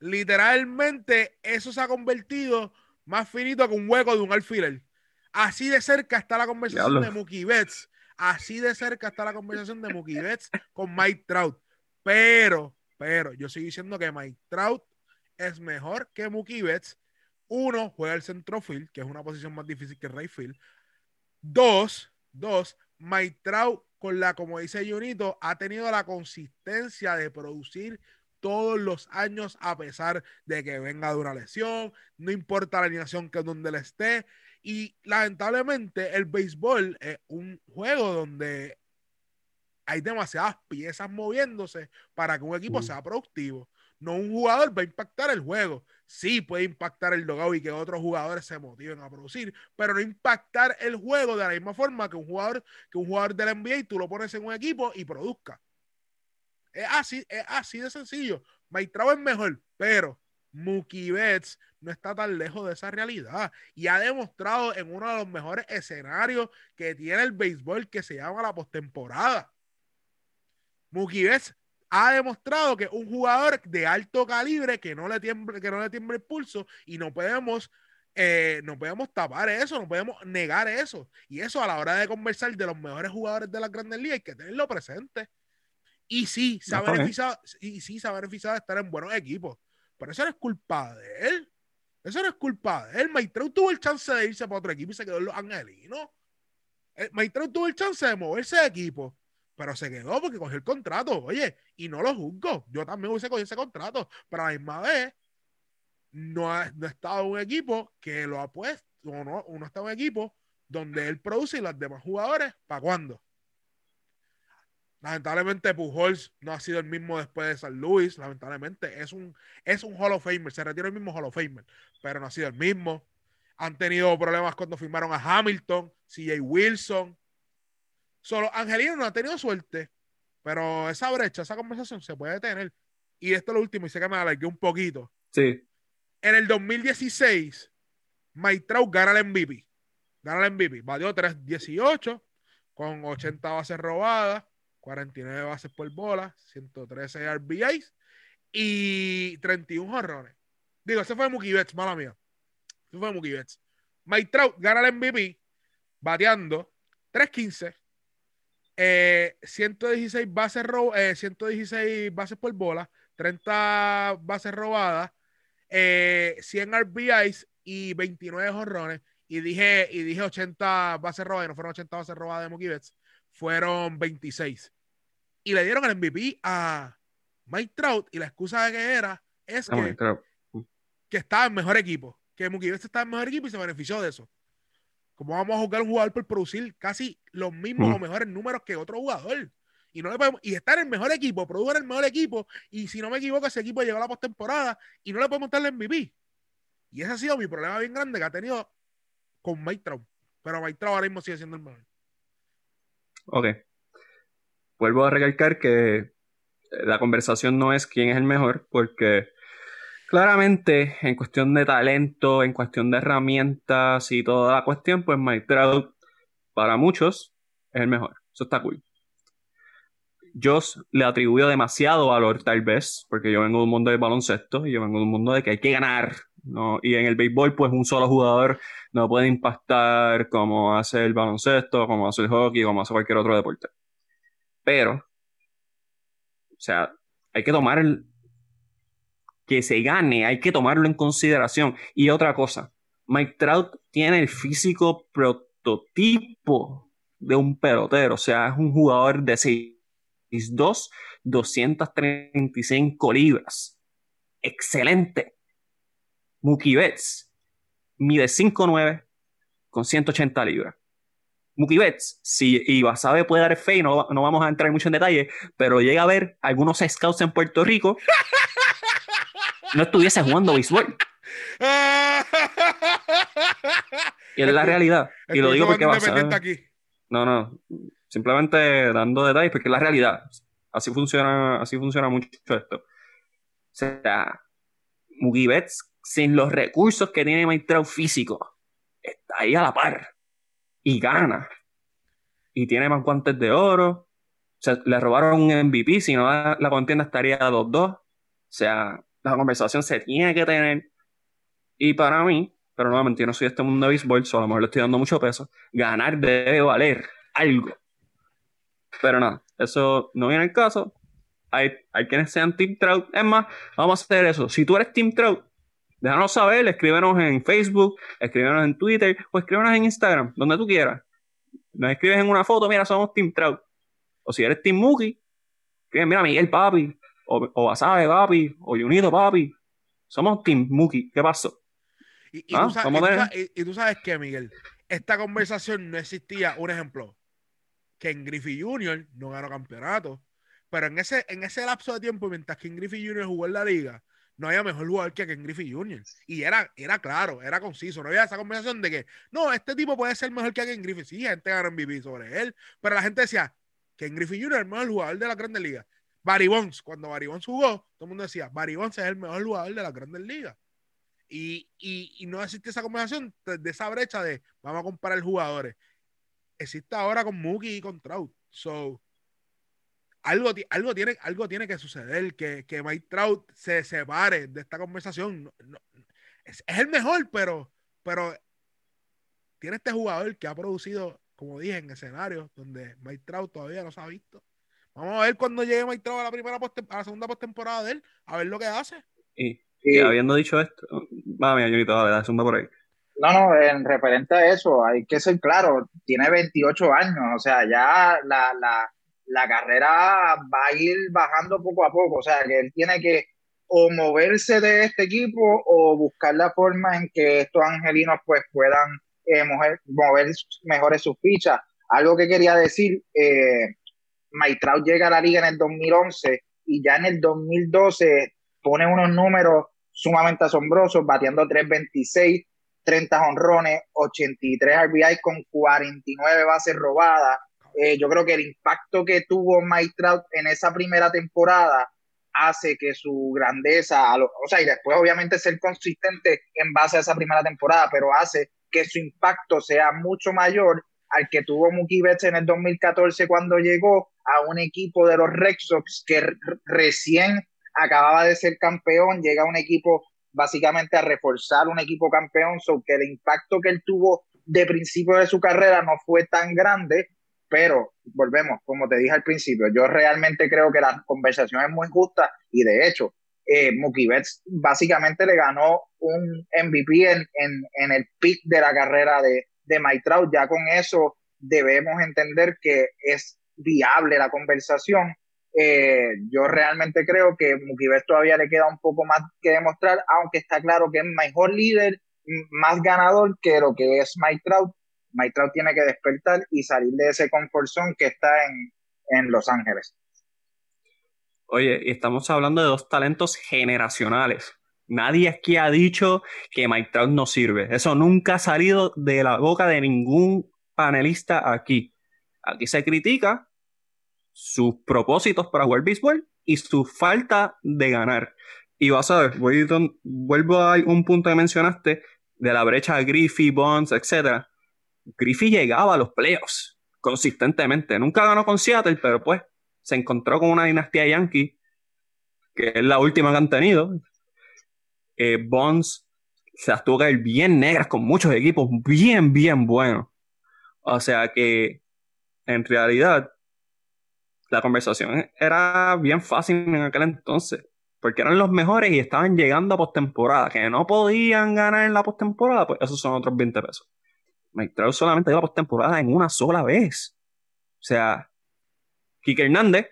literalmente eso se ha convertido más finito que un hueco de un alfiler. Así de cerca está la conversación de Mookie Betts. Así de cerca está la conversación de Mookie Betts con Mike Trout. Pero, pero, yo sigo diciendo que Mike Trout es mejor que Mookie Betts. Uno, juega el centrofield, que es una posición más difícil que el right field. Dos, dos, Mike Trout, con la, como dice Junito, ha tenido la consistencia de producir todos los años a pesar de que venga de una lesión, no importa la alineación que donde él esté. Y lamentablemente el béisbol es un juego donde hay demasiadas piezas moviéndose para que un equipo sea productivo. No un jugador va a impactar el juego. Sí puede impactar el logout y que otros jugadores se motiven a producir, pero no impactar el juego de la misma forma que un jugador, que un jugador del NBA tú lo pones en un equipo y produzca. Es así, es así de sencillo. Maitrao es mejor, pero Mookie Betts no está tan lejos de esa realidad y ha demostrado en uno de los mejores escenarios que tiene el béisbol que se llama la postemporada. Mookie Betts ha demostrado que es un jugador de alto calibre que no le tiemble, que no le tiemble el pulso y no podemos eh, no podemos tapar eso, no podemos negar eso. Y eso a la hora de conversar de los mejores jugadores de la Grandes Ligas hay que tenerlo presente. Y sí, se ha beneficiado, y sí se ha beneficiado de estar en buenos equipos. Pero eso no es culpa de él. Eso no es culpa de él. Maitreu tuvo el chance de irse para otro equipo y se quedó en los angelinos. Eh, Maitreu tuvo el chance de moverse de equipo, pero se quedó porque cogió el contrato. Oye, y no lo juzgo. Yo también hubiese cogido ese contrato, pero a la misma vez no ha, no estado en un equipo que lo ha puesto, o no, uno está en un equipo donde él produce y los demás jugadores, ¿para cuándo? Lamentablemente Pujols no ha sido el mismo después de San Luis. Lamentablemente es un, es un Hall of Famer. Se retiró el mismo Hall of Famer, pero no ha sido el mismo. Han tenido problemas cuando firmaron a Hamilton, CJ Wilson. Solo Angelino no ha tenido suerte, pero esa brecha, esa conversación se puede tener. Y esto es lo último, y sé que me alargué un poquito. Sí. En el 2016, Mike Trout gana el MVP. Gana el MVP. Valió 3-18 con 80 bases robadas 49 bases por bola, 113 RBIs y 31 jorrones. Digo, ese fue Mookie Betts, mala mía. Ese fue Mookie Betts. Mike Trout gana el MVP bateando 315, 116 bases, 116 eh, bases por bola, 30 bases robadas, 100 eh, RBIs y 29 jorrones. Y dije, y dije 80 bases robadas, no fueron 80 bases robadas de Mookie Betts fueron 26. Y le dieron el MVP a Mike Trout y la excusa de que era es que, que estaba en mejor equipo, que Mookie Betts estaba en mejor equipo y se benefició de eso. Como vamos a jugar un jugador por producir casi los mismos o mejores números que otro jugador? Y, no le podemos, y estar en el mejor equipo, producir el mejor equipo, y si no me equivoco, ese equipo llegó a la postemporada y no le podemos dar el MVP. Y ese ha sido mi problema bien grande que ha tenido con Mike Trout. Pero Mike Trout ahora mismo sigue siendo el mejor. Ok. Vuelvo a recalcar que la conversación no es quién es el mejor, porque claramente en cuestión de talento, en cuestión de herramientas y toda la cuestión, pues Mike Trout para muchos es el mejor. Eso está cool. Yo le atribuyo demasiado valor tal vez, porque yo vengo de un mundo de baloncesto y yo vengo de un mundo de que hay que ganar, ¿no? Y en el béisbol, pues un solo jugador no puede impactar como hace el baloncesto, como hace el hockey, como hace cualquier otro deporte. Pero, o sea, hay que tomar el... que se gane, hay que tomarlo en consideración. Y otra cosa, Mike Trout tiene el físico prototipo de un pelotero, o sea, es un jugador de 6'2, 235 libras. Excelente. Mookie Betts mide 5'9 con 180 libras. Mookie Betts, si Ibasabe puede dar fe, no, no vamos a entrar mucho en detalle, pero llega a ver algunos scouts en Puerto Rico, [laughs] no estuviese jugando béisbol. y es la realidad. Y lo digo porque aquí. No, no. Simplemente dando detalles porque es la realidad. Así funciona, así funciona mucho esto. O sea, Mookie Betts, sin los recursos que tiene Maitrao físico, está ahí a la par. Y gana. Y tiene más guantes de oro. O sea, le robaron un MVP, si no la, contienda estaría 2-2. O sea, la conversación se tiene que tener. Y para mí, pero nuevamente yo no soy de este mundo de béisbol, solo a lo mejor le estoy dando mucho peso, ganar debe valer algo. Pero nada, eso no viene el caso. Hay, hay quienes sean Team Trout. Es más, vamos a hacer eso. Si tú eres Team Trout, déjanos saber, escríbenos en Facebook, escríbenos en Twitter o escríbenos en Instagram, donde tú quieras. Nos escribes en una foto, mira, somos Team Trout. O si eres Team Mookie, escriben, mira, Miguel Papi, o, o Basabe Papi, o Junito Papi. Somos Team Mookie. ¿Qué pasó? Y, y, tú ah, sabes, y, tú sabes, que, Miguel, esta conversación no existía. Un ejemplo, Ken Griffey Jr. no ganó campeonato, pero en ese, en ese lapso de tiempo, mientras Ken Griffey Jr. jugó en la liga, no había mejor jugador que Ken Griffey Jr. Y era, era claro, era conciso. No había esa conversación de que, no, este tipo puede ser mejor que Ken Griffey. Sí, gente ganó MVP sobre él, pero la gente decía, Ken Griffey Jr. es el mejor jugador de la Grandes Ligas. Barry Bonds, cuando Barry Bonds jugó, todo el mundo decía, Barry Bonds es el mejor jugador de la Grandes Ligas. Y, y, no existe esa conversación de esa brecha de vamos a comparar jugadores. Existe ahora con Mookie y con Trout. So, algo, algo, tiene, algo tiene que suceder, que, que Mike Trout se separe de esta conversación. es, el mejor, pero, pero tiene este jugador que ha producido, como dije, en escenarios donde Mike Trout todavía no se ha visto. Vamos a ver cuando llegue Mike Trout a la primera a la segunda postemporada de él, a ver lo que hace. Y y habiendo dicho esto, mami, Junito, dale, zumba por ahí. No, no, en referente a eso, hay que ser claro, tiene 28 años, o sea, ya la, la, la carrera va a ir bajando poco a poco, o sea, que él tiene que o moverse de este equipo o buscar la forma en que estos angelinos pues puedan eh, mover, mover mejores sus fichas. Algo que quería decir, eh, Maitrao llega a la liga en el 2011 y ya en el 2012 pone unos números sumamente asombrosos, batiendo 326, 30 honrones, 83 RBI con 49 bases robadas. Eh, yo creo que el impacto que tuvo Mike Trout en esa primera temporada hace que su grandeza, o sea, y después obviamente ser consistente en base a esa primera temporada, pero hace que su impacto sea mucho mayor al que tuvo Mookie Betts en el 2014 cuando llegó a un equipo de los Red Sox que recién acababa de ser campeón, llega un equipo básicamente a reforzar un equipo campeón, so que el impacto que él tuvo de principio de su carrera no fue tan grande, pero volvemos, como te dije al principio, yo realmente creo que la conversación es muy justa y de hecho, eh, Mookie Betts básicamente le ganó un MVP en, el pick de la carrera de, de Mike Trout. Ya con eso debemos entender que es viable la conversación eh, yo realmente creo que Mukibet todavía le queda un poco más que demostrar, aunque está claro que es mejor líder, más ganador que lo que es Mike Trout. Mike Trout tiene que despertar y salir de ese confort que está en, en Los Ángeles. Oye, estamos hablando de dos talentos generacionales. Nadie aquí ha dicho que Mike Trout no sirve. Eso nunca ha salido de la boca de ningún panelista aquí. Aquí se critica sus propósitos para jugar béisbol y su falta de ganar. Y vas a ver, vuelvo a un punto que mencionaste de la brecha Griffey, Bonds, etc. Griffey llegaba a los playoffs consistentemente. Nunca ganó con Seattle, pero pues se encontró con una dinastía yankee, que es la última que han tenido. Eh, Bonds se las tuvo que ir bien negras con muchos equipos bien, bien buenos. O sea que en realidad la conversación era bien fácil en aquel entonces, porque eran los mejores y estaban llegando a postemporada, que no podían ganar en la postemporada, pues esos son otros 20 pesos. Mike Trout solamente dio la postemporada en una sola vez. O sea, Kike Hernández,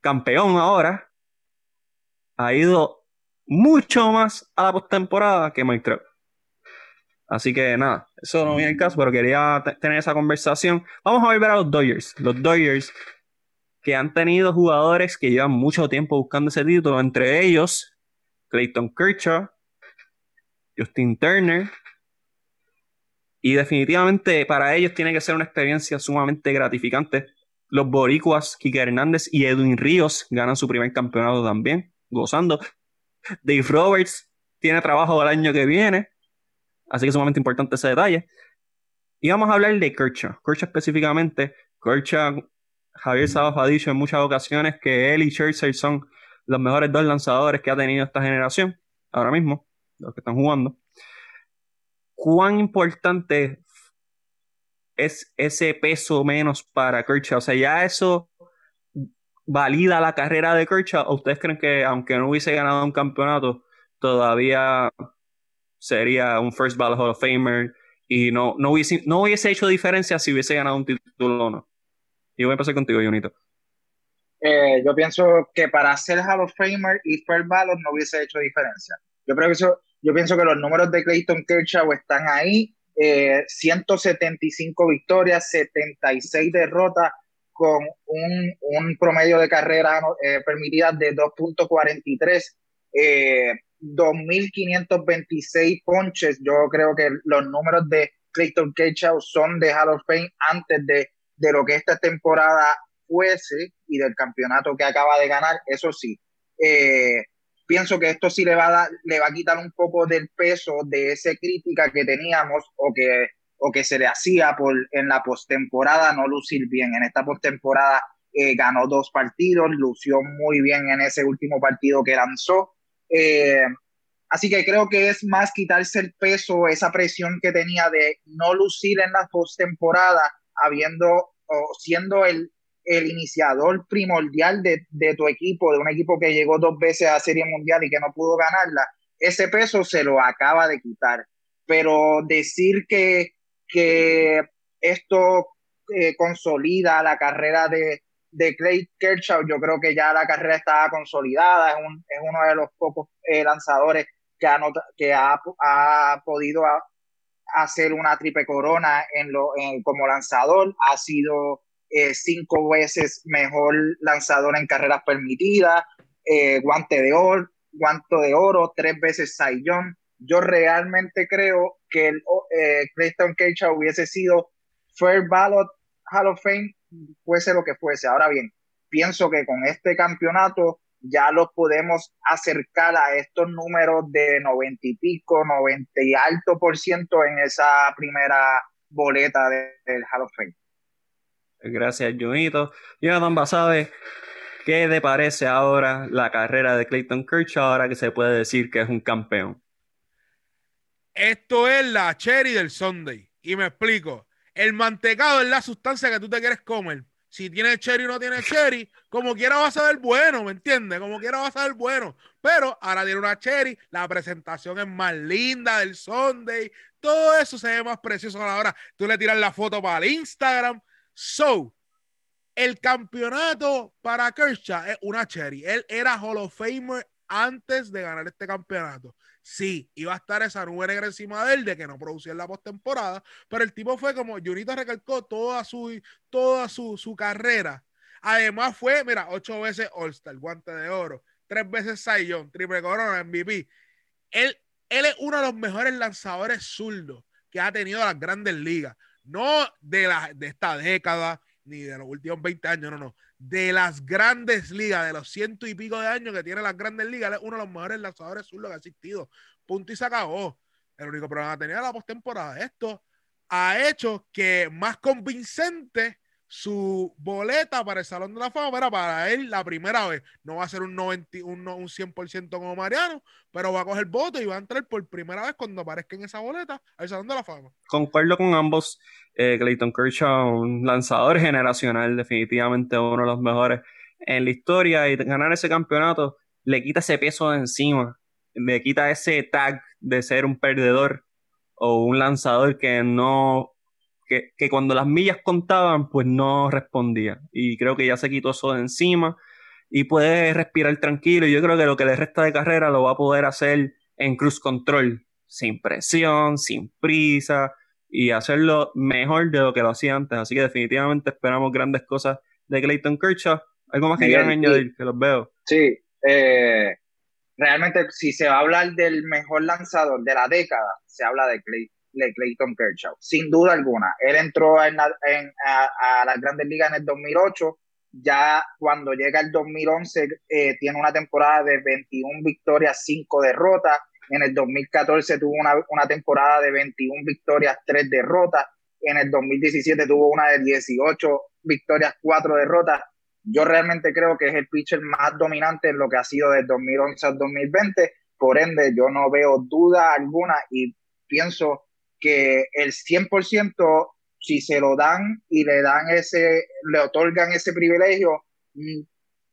campeón ahora, ha ido mucho más a la postemporada que Mike Trout. Así que nada, eso no viene el caso, pero quería tener esa conversación. Vamos a volver a los Dodgers. Los Dodgers que han tenido jugadores que llevan mucho tiempo buscando ese título, entre ellos Clayton Kershaw, Justin Turner, y definitivamente para ellos tiene que ser una experiencia sumamente gratificante. Los boricuas, Kike Hernández y Edwin Ríos ganan su primer campeonato también, gozando. Dave Roberts tiene trabajo el año que viene. Así que es sumamente importante ese detalle. Y vamos a hablar de Kershaw. Kershaw específicamente. Kershaw, Javier Sabas ha dicho en muchas ocasiones que él y Scherzer son los mejores dos lanzadores que ha tenido esta generación. Ahora mismo, los que están jugando. ¿Cuán importante es ese peso menos para Kershaw? O sea, ya eso valida la carrera de Kershaw. ¿O ustedes creen que aunque no hubiese ganado un campeonato, todavía sería un First Ballot Hall of Famer y no, no, hubiese, no hubiese hecho diferencia si hubiese ganado un título o no. Y voy a empezar contigo, Junito. Eh, yo pienso que para ser Hall of Famer y First Ballot no hubiese hecho diferencia. Yo creo que eso, yo pienso que los números de Clayton Kershaw están ahí. 175 eh, victorias, 76 derrotas, con un, un promedio de carrera eh, permitida de 2.43. Eh, 2.526 ponches. Yo creo que los números de Clayton Kershaw son de Hall of Fame antes de, de lo que esta temporada fuese y del campeonato que acaba de ganar. Eso sí, eh, pienso que esto sí le va, a dar, le va a quitar un poco del peso de esa crítica que teníamos o que, o que se le hacía por, en la postemporada no lucir bien. En esta postemporada eh, ganó dos partidos, lució muy bien en ese último partido que lanzó. Eh, así que creo que es más quitarse el peso, esa presión que tenía de no lucir en la postemporada, habiendo o siendo el, el iniciador primordial de, de, tu equipo, de un equipo que llegó dos veces a Serie Mundial y que no pudo ganarla, ese peso se lo acaba de quitar. Pero decir que, que esto eh, consolida la carrera de, de Clay Kershaw, yo creo que ya la carrera estaba consolidada, es, un, es uno de los pocos eh, lanzadores que, ha, que ha, ha podido hacer una triple corona en lo, como lanzador, ha sido eh, cinco veces mejor lanzador en carreras permitidas, eh, guante de oro, guante de oro, tres veces Saiyón. Yo realmente creo que el, Clayton Kershaw hubiese sido First Ballot Hall of Fame fuese lo que fuese. Ahora bien, pienso que con este campeonato ya lo podemos acercar a estos números de noventa y pico, noventa y alto por ciento en esa primera boleta del Hall of Fame. Gracias, Junito. Jonathan Basabe, ¿qué te parece ahora la carrera de Clayton Kershaw ahora que se puede decir que es un campeón? Esto es la cherry del Sunday. Y me explico. El mantecado es la sustancia que tú te quieres comer. Si tiene cherry o no tiene cherry, como quiera va a ser bueno, ¿me entiendes? Como quiera va a ser bueno. Pero ahora tiene una cherry, la presentación es más linda del Sunday, todo eso se ve más precioso a la hora. Tú le tiras la foto para el Instagram. So, el campeonato para Kershaw es una cherry. Él era Hall of Famer antes de ganar este campeonato sí, iba a estar esa nube negra encima de él de que no producía en la postemporada, pero el tipo fue como, Junito recalcó toda su, toda su, su carrera. Además fue, mira, ocho veces All-Star, guante de oro, tres veces Cy triple corona, MVP. Él, él es uno de los mejores lanzadores zurdos que ha tenido las grandes ligas. No de, la, de esta década, ni de los últimos 20 años, no, no de las grandes ligas, de los ciento y pico de años que tiene las grandes ligas, es uno de los mejores lanzadores zurdos que ha existido. Punto y se acabó. El único problema que tenía la postemporada. Esto ha hecho que más convincente su boleta para el Salón de la Fama era para él la primera vez. No va a ser un, 90, un, un 100% como Mariano, pero va a coger voto y va a entrar por primera vez cuando aparezca en esa boleta al Salón de la Fama. Concuerdo con ambos. Eh, Clayton Kershaw, un lanzador generacional, definitivamente uno de los mejores en la historia y ganar ese campeonato le quita ese peso de encima, le quita ese tag de ser un perdedor o un lanzador que no que, cuando las millas contaban, pues no respondía. Y creo que ya se quitó eso de encima y puede respirar tranquilo. Y yo creo que lo que le resta de carrera lo va a poder hacer en cruise control, sin presión, sin prisa y hacerlo mejor de lo que lo hacía antes. Así que definitivamente esperamos grandes cosas de Clayton Kershaw. ¿Algo más que quieran añadir? Que los veo. Sí, eh, realmente si se va a hablar del mejor lanzador de la década, se habla de, Clayton Kershaw, sin duda alguna. Él entró en, a, las grandes ligas en el 2008, ya cuando llega el 2011 eh, tiene una temporada de 21 victorias, 5 derrotas. En el 2014 tuvo una, una temporada de 21 victorias, 3 derrotas. En el 2017 tuvo una de 18 victorias, 4 derrotas yo realmente creo que es el pitcher más dominante en lo que ha sido de 2011 al 2020. Por ende, yo no veo duda alguna y pienso que el 100%, si se lo dan y le dan ese, le otorgan ese privilegio, mm,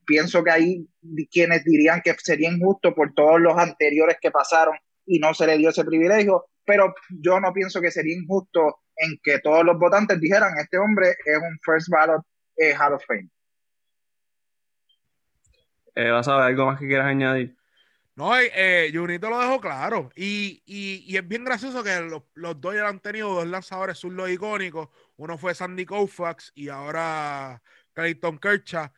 pienso que hay quienes dirían que sería injusto por todos los anteriores que pasaron y no se le dio ese privilegio, pero yo no pienso que sería injusto en que todos los votantes dijeran, este hombre es un first ballot eh, Hall of Fame. Eh, ¿Vas a ver algo más que quieras añadir? No, eh, Junito lo dejó claro. Y, es bien gracioso que los, los Dodgers han tenido dos lanzadores zurdos icónicos. Uno fue Sandy Koufax y ahora Clayton Kershaw.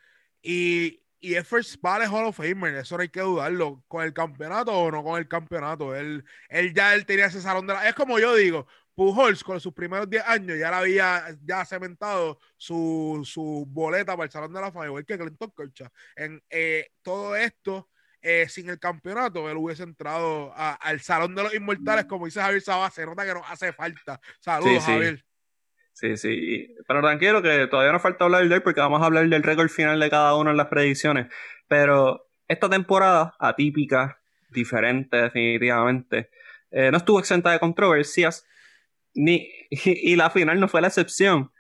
Y, y es First Ball Hall of Famer. Eso no hay que dudarlo. ¿Con el campeonato o no con el campeonato? Él, él ya él tenía ese salón de la... Es como yo digo, Pujols con sus primeros 10 años ya había ya cementado su, su, boleta para el Salón de la Fama, igual que Clinton Kershaw. En eh, todo esto, eh, sin el campeonato, él hubiese entrado al Salón de los Inmortales, como dice Javier Sabá, se nota que nos hace falta. Saludos, sí, Javier. Sí, sí. Pero tranquilo que todavía nos falta hablar de él porque vamos a hablar del récord final de cada uno en las predicciones. Pero esta temporada, atípica, diferente definitivamente, eh, no estuvo exenta de controversias ni, y, la final no fue la excepción.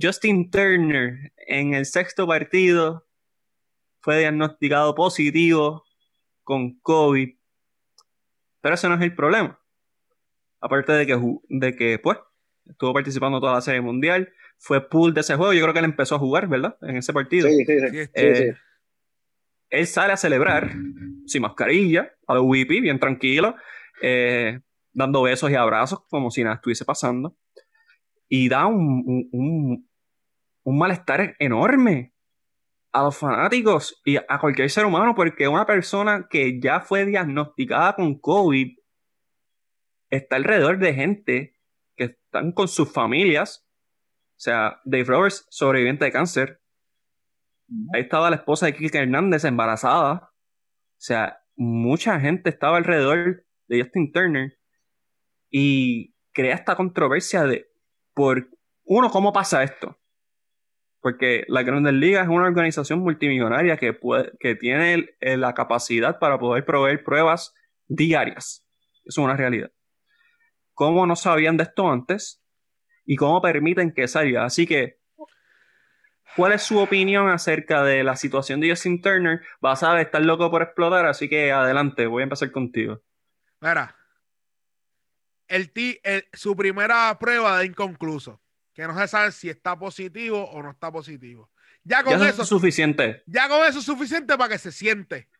Justin Turner en el sexto partido fue diagnosticado positivo con COVID. Pero ese no es el problema. Aparte de que, de que pues, estuvo participando toda la serie mundial, fue pool de ese juego. Yo creo que él empezó a jugar, ¿verdad? En ese partido. Sí, sí, sí. Eh, él sale a celebrar sin mascarilla, a lo whippy, bien tranquilo. Eh, dando besos y abrazos como si nada estuviese pasando. Y da un, un, un, malestar enorme a los fanáticos y a cualquier ser humano, porque una persona que ya fue diagnosticada con COVID está alrededor de gente que están con sus familias. O sea, Dave Roberts, sobreviviente de cáncer. Ahí estaba la esposa de Kike Hernández embarazada. O sea, mucha gente estaba alrededor de Justin Turner y crea esta controversia de, por uno, ¿cómo pasa esto? Porque la Grandes Ligas es una organización multimillonaria que, puede, que tiene la capacidad para poder proveer pruebas diarias. Es una realidad. ¿Cómo no sabían de esto antes? ¿Y cómo permiten que salga? Así que, ¿cuál es su opinión acerca de la situación de Justin Turner? Vas a estar loco por explotar, así que adelante, voy a empezar contigo. Mira, el, su primera prueba de inconcluso, que no se sabe si está positivo o no está positivo. Ya con eso, es suficiente. Ya con eso es suficiente para que se siente.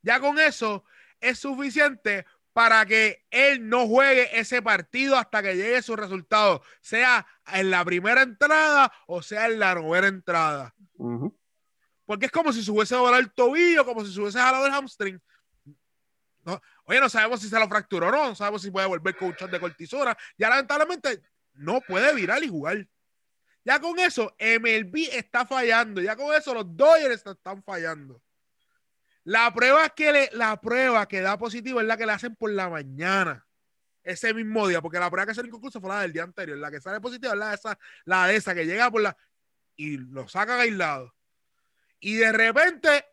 Ya con eso es suficiente para que él no juegue ese partido hasta que llegue su resultado, sea en la primera entrada o sea en la novena entrada. Porque es como si se hubiese doblado el tobillo, como si se hubiese jalado el hamstring. No, Oye, no sabemos si se lo fracturó o no, no sabemos si puede volver con un shot de cortisona. Ya lamentablemente no puede virar y jugar. Ya con eso, MLB está fallando. Ya con eso, los Dodgers están fallando. La prueba que le, la prueba que da positivo es la que le hacen por la mañana. Ese mismo día, porque la prueba que salió inconclusa fue la del día anterior. La que sale positiva es la de esa, la de esa que llega por la. y lo sacan aislado. Y de repente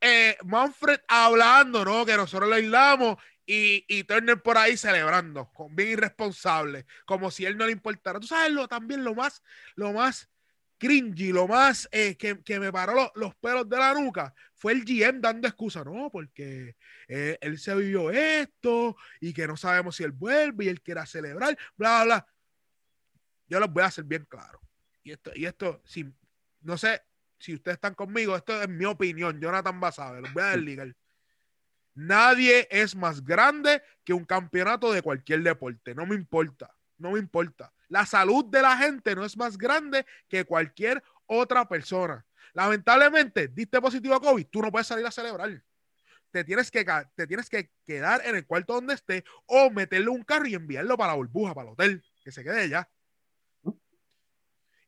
eh, Manfred hablando, ¿no? Que nosotros le aislamos y, y, Turner por ahí celebrando, con, bien irresponsable, como si él no le importara. Tú sabes lo, también lo más, lo más cringy, lo más eh, que, que, me paró los pelos de la nuca, fue el GM dando excusa, no, porque eh, él se vivió esto y que no sabemos si él vuelve y él quiera celebrar, bla, bla, bla. Yo los voy a hacer bien claro. Y esto, y esto, sí, no sé, si ustedes están conmigo, esto es mi opinión, Jonathan Basabe, los voy a desligar. Nadie es más grande que un campeonato de cualquier deporte. No me importa. No me importa. La salud de la gente no es más grande que cualquier otra persona. Lamentablemente, diste positivo a COVID, tú no puedes salir a celebrar. Te tienes que, te tienes que quedar en el cuarto donde esté o meterle un carro y enviarlo para la burbuja, para el hotel, que se quede allá.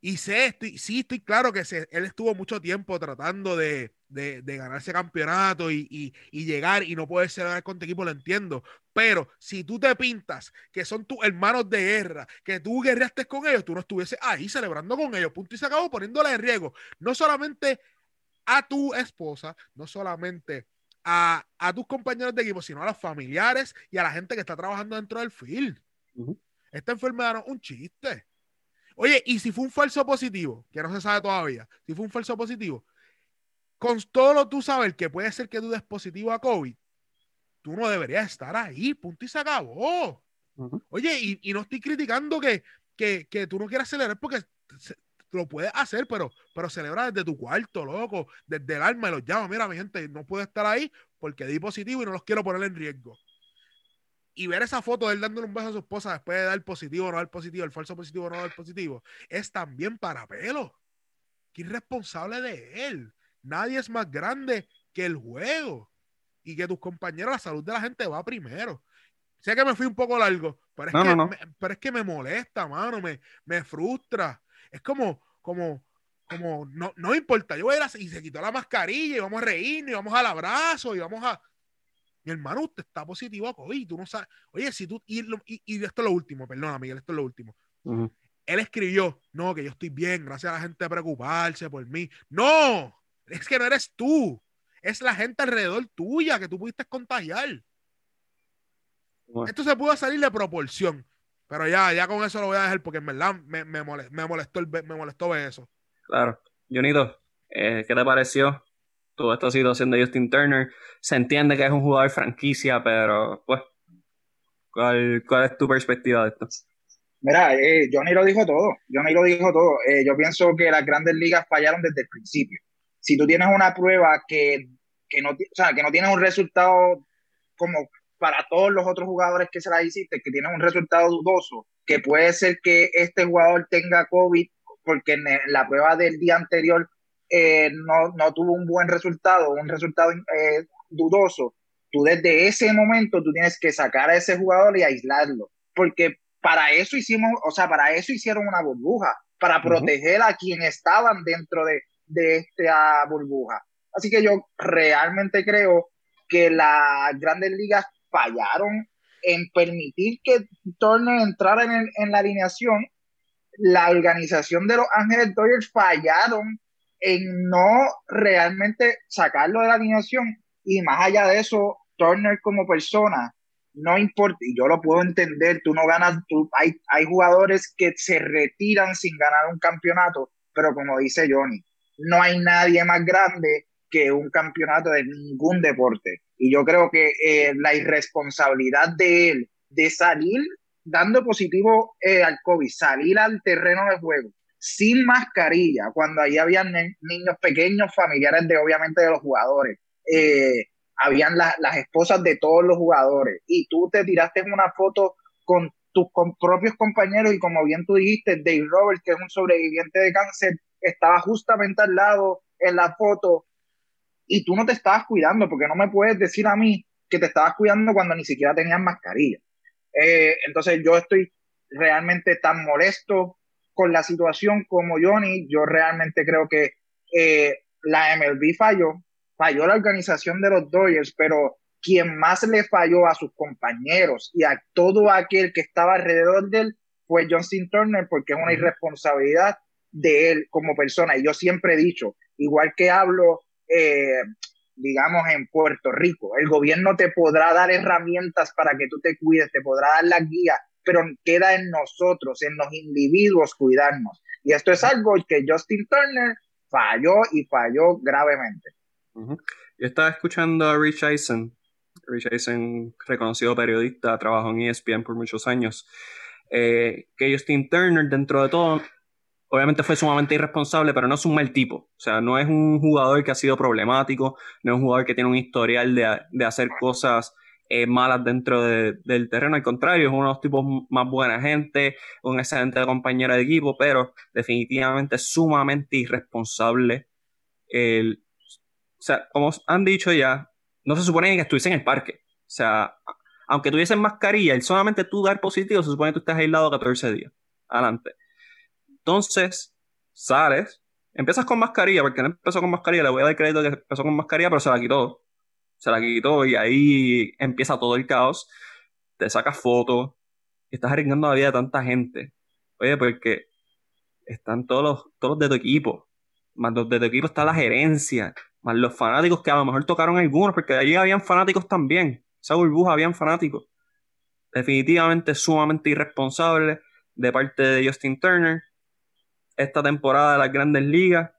Y sé, estoy, sí, estoy claro que él estuvo mucho tiempo tratando de, de, de ganarse campeonato y, y, y, llegar y no poder celebrar con tu equipo, lo entiendo. Pero si tú te pintas que son tus hermanos de guerra, que tú guerreaste con ellos, tú no estuvieses ahí celebrando con ellos, punto y se acabó poniéndole en riesgo. No solamente a tu esposa, no solamente a, a, tus compañeros de equipo, sino a los familiares y a la gente que está trabajando dentro del field. Esta enfermedad no es un chiste. Oye, y si fue un falso positivo, que no se sabe todavía, si fue un falso positivo, con todo lo tú sabes que puede ser que tú des positivo a COVID, tú no deberías estar ahí, punto y se acabó. Oye, y, y, no estoy criticando que, que, que, tú no quieras celebrar porque lo puedes hacer, pero, pero celebra desde tu cuarto, loco, desde el alma y los llama. Mira, mi gente, no puedo estar ahí porque di positivo y no los quiero poner en riesgo y ver esa foto de él dándole un beso a su esposa después de dar positivo o no dar positivo, el falso positivo o no dar positivo, es también para pelo. Qué irresponsable de él. Nadie es más grande que el juego y que tus compañeros, la salud de la gente va primero. Sé que me fui un poco largo, pero es, que, Me, pero es que me molesta, mano, me, me frustra. Es como, como, como, no, no importa, yo voy a ir a, y se quitó la mascarilla y vamos a reírnos y vamos al abrazo y vamos a mi hermano, usted está positivo a COVID, tú no sabes. Oye, si tú, y, y, esto es lo último, perdona, Miguel, esto es lo último. Él escribió, no, que yo estoy bien, gracias a la gente a preocuparse por mí. No, es que no eres tú, es la gente alrededor tuya que tú pudiste contagiar. Esto se pudo salir de proporción, pero ya, ya con eso lo voy a dejar porque en verdad me, me, molestó, me molestó, el, me molestó ver eso. Claro. Jonito, eh, ¿qué te pareció toda esta situación de Justin Turner. Se entiende que es un jugador franquicia, pero pues, ¿cuál, cuál es tu perspectiva de esto? Mira, eh, Johnny lo dijo todo, Johnny lo dijo todo. Eh, yo pienso que las grandes ligas fallaron desde el principio. Si tú tienes una prueba que, que no, o sea, que no tienes un resultado como para todos los otros jugadores que se la hiciste, que tienes un resultado dudoso, que puede ser que este jugador tenga COVID porque en la prueba del día anterior eh, no, no, tuvo un buen resultado, un resultado eh, dudoso, tú desde ese momento tú tienes que sacar a ese jugador y aislarlo, porque para eso hicimos, o sea, para eso hicieron una burbuja, para proteger a quienes estaban dentro de, de esta burbuja. Así que yo realmente creo que las grandes ligas fallaron en permitir que Turner entrara en, en la alineación. La organización de los Ángeles Dodgers fallaron en no realmente sacarlo de la alineación y más allá de eso, Turner como persona, no importa, y yo lo puedo entender, tú no ganas, hay, hay jugadores que se retiran sin ganar un campeonato, pero como dice Johnny, no hay nadie más grande que un campeonato de ningún deporte. Y yo creo que eh, la irresponsabilidad de él de salir dando positivo eh, al COVID, salir al terreno de juego, sin mascarilla, cuando ahí habían niños pequeños, familiares de obviamente de los jugadores. Eh, habían las esposas de todos los jugadores y tú te tiraste una foto con tus propios compañeros y como bien tú dijiste, Dave Roberts, que es un sobreviviente de cáncer, estaba justamente al lado en la foto y tú no te estabas cuidando, porque no me puedes decir a mí que te estabas cuidando cuando ni siquiera tenías mascarilla. Eh, entonces yo estoy realmente tan molesto con la situación como Johnny, yo realmente creo que eh, la MLB falló, falló la organización de los Dodgers, pero quien más le falló a sus compañeros y a todo aquel que estaba alrededor de él fue Justin Turner, porque es una irresponsabilidad de él como persona. Y yo siempre he dicho, igual que hablo, eh, digamos, en Puerto Rico, el gobierno te podrá dar herramientas para que tú te cuides, te podrá dar las guías, pero queda en nosotros, en los individuos cuidarnos. Y esto es algo que Justin Turner falló y falló gravemente. Yo estaba escuchando a Rich Eisen, Rich Eisen, reconocido periodista, trabajó en ESPN por muchos años, eh, que Justin Turner, dentro de todo, obviamente fue sumamente irresponsable, pero no es un mal tipo. O sea, no es un jugador que ha sido problemático, no es un jugador que tiene un historial de, hacer cosas eh, malas dentro del terreno. Al contrario, es uno de los tipos más buena gente, un excelente compañero de equipo, pero definitivamente sumamente irresponsable. El, o sea, como han dicho ya, no se supone que estuviese en el parque. O sea, aunque tuviesen mascarilla, el solamente tú dar positivo, se supone que tú estás aislado 14 días. Adelante. Entonces, sales, empiezas con mascarilla, porque no empezó con mascarilla, le voy a dar crédito que empezó con mascarilla, pero se la quitó. Se la quitó y ahí empieza todo el caos. Te sacas fotos, estás arriesgando la vida de tanta gente. Oye, porque están todos los, todos de tu equipo. Más los de tu equipo está la gerencia. Más los fanáticos que a lo mejor tocaron algunos, porque allí habían fanáticos también. Esa burbuja habían fanáticos. Definitivamente sumamente irresponsable de parte de Justin Turner esta temporada de las grandes ligas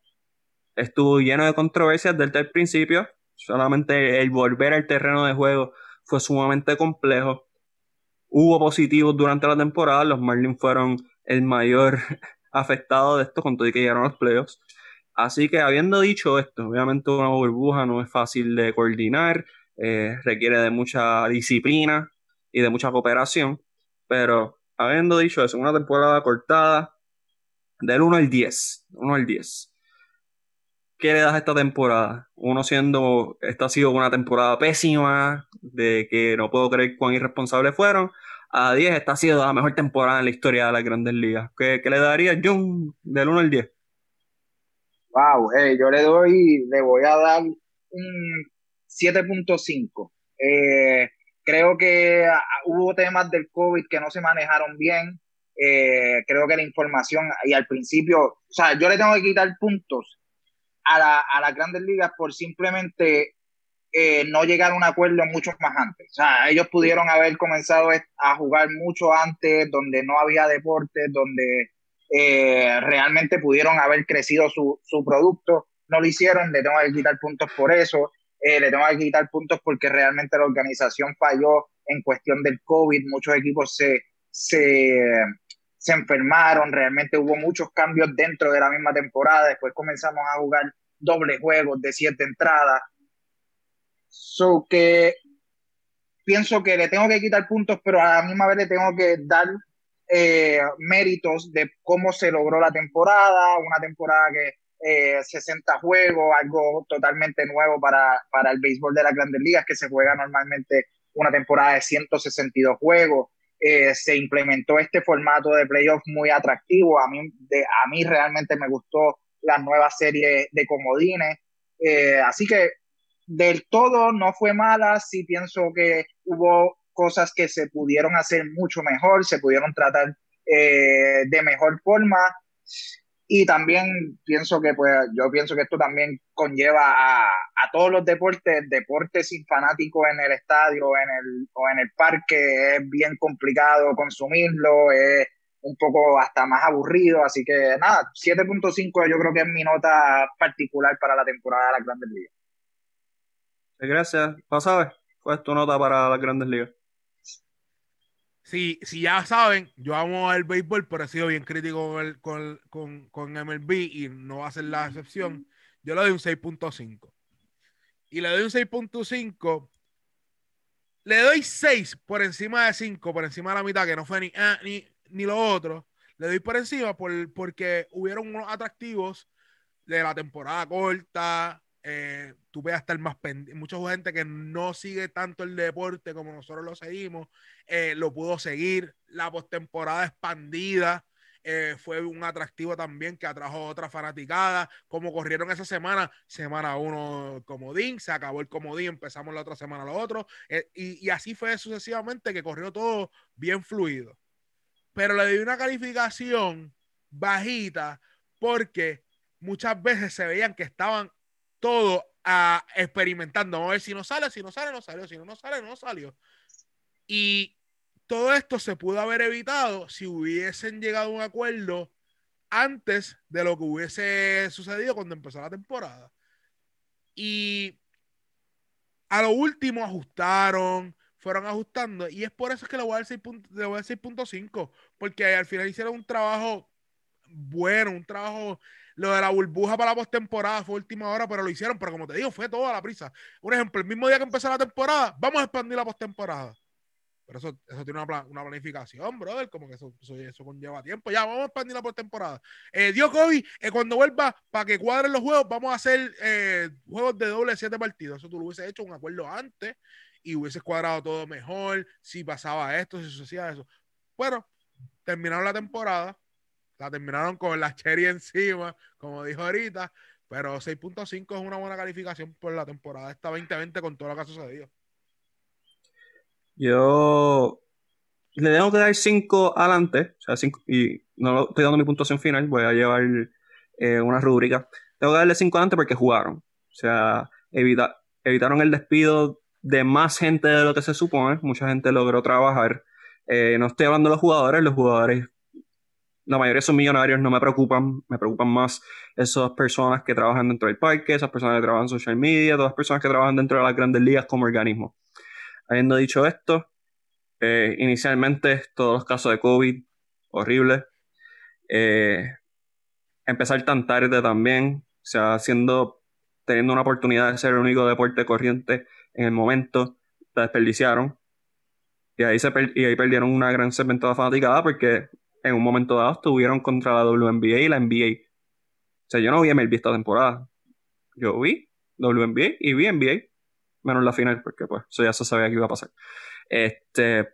estuvo lleno de controversias desde el principio. Solamente el volver al terreno de juego fue sumamente complejo. Hubo positivos durante la temporada. Los Marlins fueron el mayor [laughs] afectado de esto con todo que llegaron los playoffs. Así que habiendo dicho esto, obviamente una burbuja no es fácil de coordinar, eh, requiere de mucha disciplina y de mucha cooperación, pero habiendo dicho eso, una temporada cortada, del 1 al 10. 1 al 10. ¿Qué le das a esta temporada? Uno siendo, esta ha sido una temporada pésima, de que no puedo creer cuán irresponsables fueron. A 10, esta ha sido la mejor temporada en la historia de las grandes ligas. ¿Qué, le daría John del 1 al 10? Wow, eh, yo le doy, le voy a dar un 7.5. Eh, creo que ah, hubo temas del COVID que no se manejaron bien. Eh, creo que la información, y al principio, o sea, yo le tengo que quitar puntos a, la, a las grandes ligas por simplemente eh, no llegar a un acuerdo mucho más antes. O sea, ellos pudieron haber comenzado a jugar mucho antes, donde no había deportes, donde eh, realmente pudieron haber crecido su, su producto. No lo hicieron, le tengo que quitar puntos por eso. le tengo que quitar puntos porque realmente la organización falló en cuestión del COVID. Muchos equipos se, se, se enfermaron, realmente hubo muchos cambios dentro de la misma temporada, después comenzamos a jugar doble juegos de siete entradas. So que pienso que le tengo que quitar puntos, pero a la misma vez le tengo que dar eh, méritos de cómo se logró la temporada, una temporada que 60 eh, juegos, algo totalmente nuevo para, para el béisbol de las grandes ligas, que se juega normalmente una temporada de 162 juegos. Eh, se implementó este formato de playoff muy atractivo. A mí, de, a mí realmente me gustó la nueva serie de comodines. Así que del todo no fue mala. Sí pienso que hubo cosas que se pudieron hacer mucho mejor, se pudieron tratar eh, de mejor forma. Y también pienso que, pues, yo pienso que esto también conlleva a, todos los deportes, deportes sin fanáticos en el estadio en el, o en el parque, es bien complicado consumirlo, es un poco hasta más aburrido, así que nada, 7.5 yo creo que es mi nota particular para la temporada de las Grandes Ligas. Gracias. ¿Pasabes? ¿Cuál es tu nota para las Grandes Ligas? Si, si ya saben, yo amo el béisbol, pero he sido bien crítico con, con, con, MLB y no va a ser la excepción. Yo le doy un 6.5. Y le doy un 6.5. Le doy 6 por encima de 5, por encima de la mitad, que no fue ni, ah, ni, ni lo otro. Le doy por encima por, porque hubieron unos atractivos de la temporada corta, eh, tú estar más pendiente. Mucha gente que no sigue tanto el deporte como nosotros lo seguimos, eh, lo pudo seguir. La postemporada expandida eh, fue un atractivo también que atrajo otra fanaticada. Como corrieron esa semana, semana uno comodín, se acabó el comodín, empezamos la otra semana lo otro. y, y así fue sucesivamente que corrió todo bien fluido. Pero le di una calificación bajita porque muchas veces se veían que estaban todo a, experimentando. Vamos a ver si no sale, si no sale, no salió, si no, no sale, no salió. Y todo esto se pudo haber evitado si hubiesen llegado a un acuerdo antes de lo que hubiese sucedido cuando empezó la temporada. Y a lo último ajustaron, fueron ajustando, y es por eso que le voy a dar 6.5, porque al final hicieron un trabajo bueno, un trabajo. Lo de la burbuja para la postemporada fue última hora, pero lo hicieron. Pero como te digo, fue toda la prisa. Un ejemplo, el mismo día que empezó la temporada, vamos a expandir la postemporada. Pero eso, eso tiene una, una, planificación, brother. Como que eso, eso, conlleva tiempo. Ya, vamos a expandir la postemporada. Eh, Dios Kobe, eh, cuando vuelva, para que cuadren los juegos, vamos a hacer eh, juegos de doble siete partidos. Eso tú lo hubiese hecho un acuerdo antes y hubiese cuadrado todo mejor. Si pasaba esto, si se hacía eso. Bueno, terminaron la temporada. La terminaron con la cherry encima, como dijo ahorita. Pero 6.5 es una buena calificación por la temporada esta 2020 con todo lo que ha sucedido. Yo le tengo que dar 5 adelante, o sea, cinco, y no estoy dando mi puntuación final, voy a llevar eh, una rúbrica. Tengo que darle 5 adelante porque jugaron. O sea, evita, evitaron el despido de más gente de lo que se supone. Mucha gente logró trabajar. Eh, no estoy hablando de los jugadores, los jugadores, la mayoría son millonarios, no me preocupan. Me preocupan más esas personas que trabajan dentro del parque, esas personas que trabajan en social media, todas las personas que trabajan dentro de las grandes ligas como organismo. Habiendo dicho esto, eh, inicialmente todos los casos de COVID, horribles. Eh, empezar tan tarde también, o sea, haciendo, teniendo una oportunidad de ser el único deporte corriente en el momento, la desperdiciaron. Y ahí, se y ahí perdieron una gran segmento de fanaticada porque en un momento dado estuvieron contra la WNBA y la NBA. O sea, yo no vi MLB esta temporada. Yo vi WNBA y vi NBA menos la final, porque pues eso ya se sabía que iba a pasar. Este,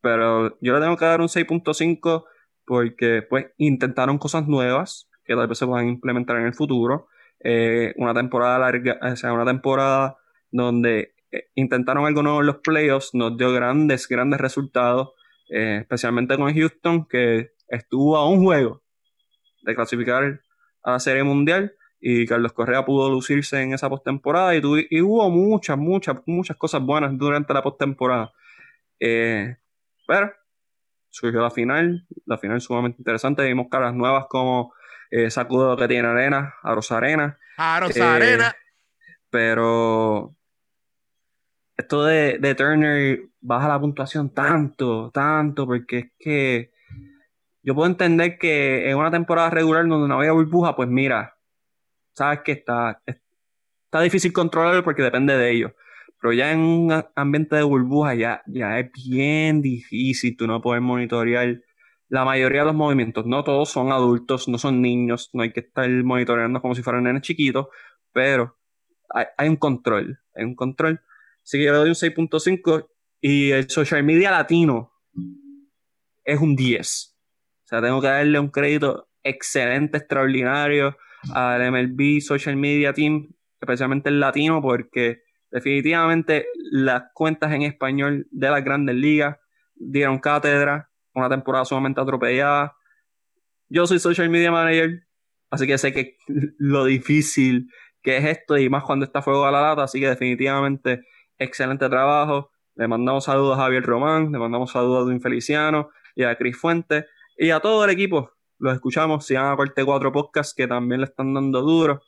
pero yo le tengo que dar un 6.5 porque pues intentaron cosas nuevas que tal vez se puedan implementar en el futuro. Eh, una temporada larga, o sea, una temporada donde eh, intentaron algo nuevo en los playoffs, nos dio grandes, grandes resultados, eh, especialmente con Houston, que estuvo a un juego de clasificar a la Serie Mundial y Carlos Correa pudo lucirse en esa postemporada y, y hubo muchas, muchas, muchas cosas buenas durante la postemporada. Eh, pero surgió la final, la final sumamente interesante, vimos caras nuevas como eh, Sacudo que tiene Arena, Aros Arena. Aros Arena. Eh, pero esto de, de Turner baja la puntuación tanto, tanto, porque es que yo puedo entender que en una temporada regular donde no había burbuja, pues mira, sabes que está, está difícil controlarlo porque depende de ellos. Pero ya en un ambiente de burbuja ya, ya es bien difícil tú no poder monitorear la mayoría de los movimientos. No todos son adultos, no son niños, no hay que estar monitoreando como si fueran nenes chiquitos, pero hay, un control, hay un control. Así que yo le doy un 6.5 y el social media latino es un 10. O sea, tengo que darle un crédito excelente, extraordinario al MLB Social Media Team, especialmente el latino, porque definitivamente las cuentas en español de las grandes ligas dieron cátedra, una temporada sumamente atropellada. Yo soy social media manager, así que sé que [laughs] lo difícil que es esto y más cuando está fuego a la lata, así que definitivamente excelente trabajo. Le mandamos saludos a Javier Román, le mandamos saludos a Duin Feliciano y a Cris Fuentes y a todo el equipo los escuchamos, sigan a parte 4 Podcast que también le están dando duro.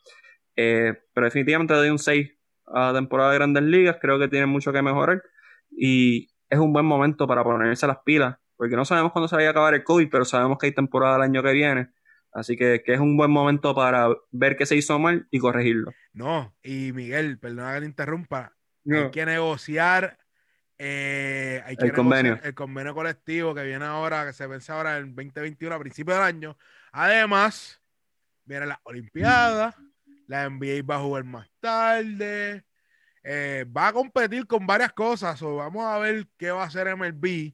Eh, pero definitivamente le doy un 6 a la temporada de Grandes Ligas, creo que tiene mucho que mejorar y es un buen momento para ponerse las pilas, porque no sabemos cuándo se vaya a acabar el COVID, pero sabemos que hay temporada el año que viene. Así que, que, es un buen momento para ver qué se hizo mal y corregirlo. No, y Miguel, perdona que te interrumpa, hay que negociar eh, hay que el convenio. El convenio colectivo que viene ahora, que se vence ahora en 2021, a principios del año. Además, viene la Olimpiada, la NBA va a jugar más tarde, eh, va a competir con varias cosas. O vamos a ver qué va a hacer MLB,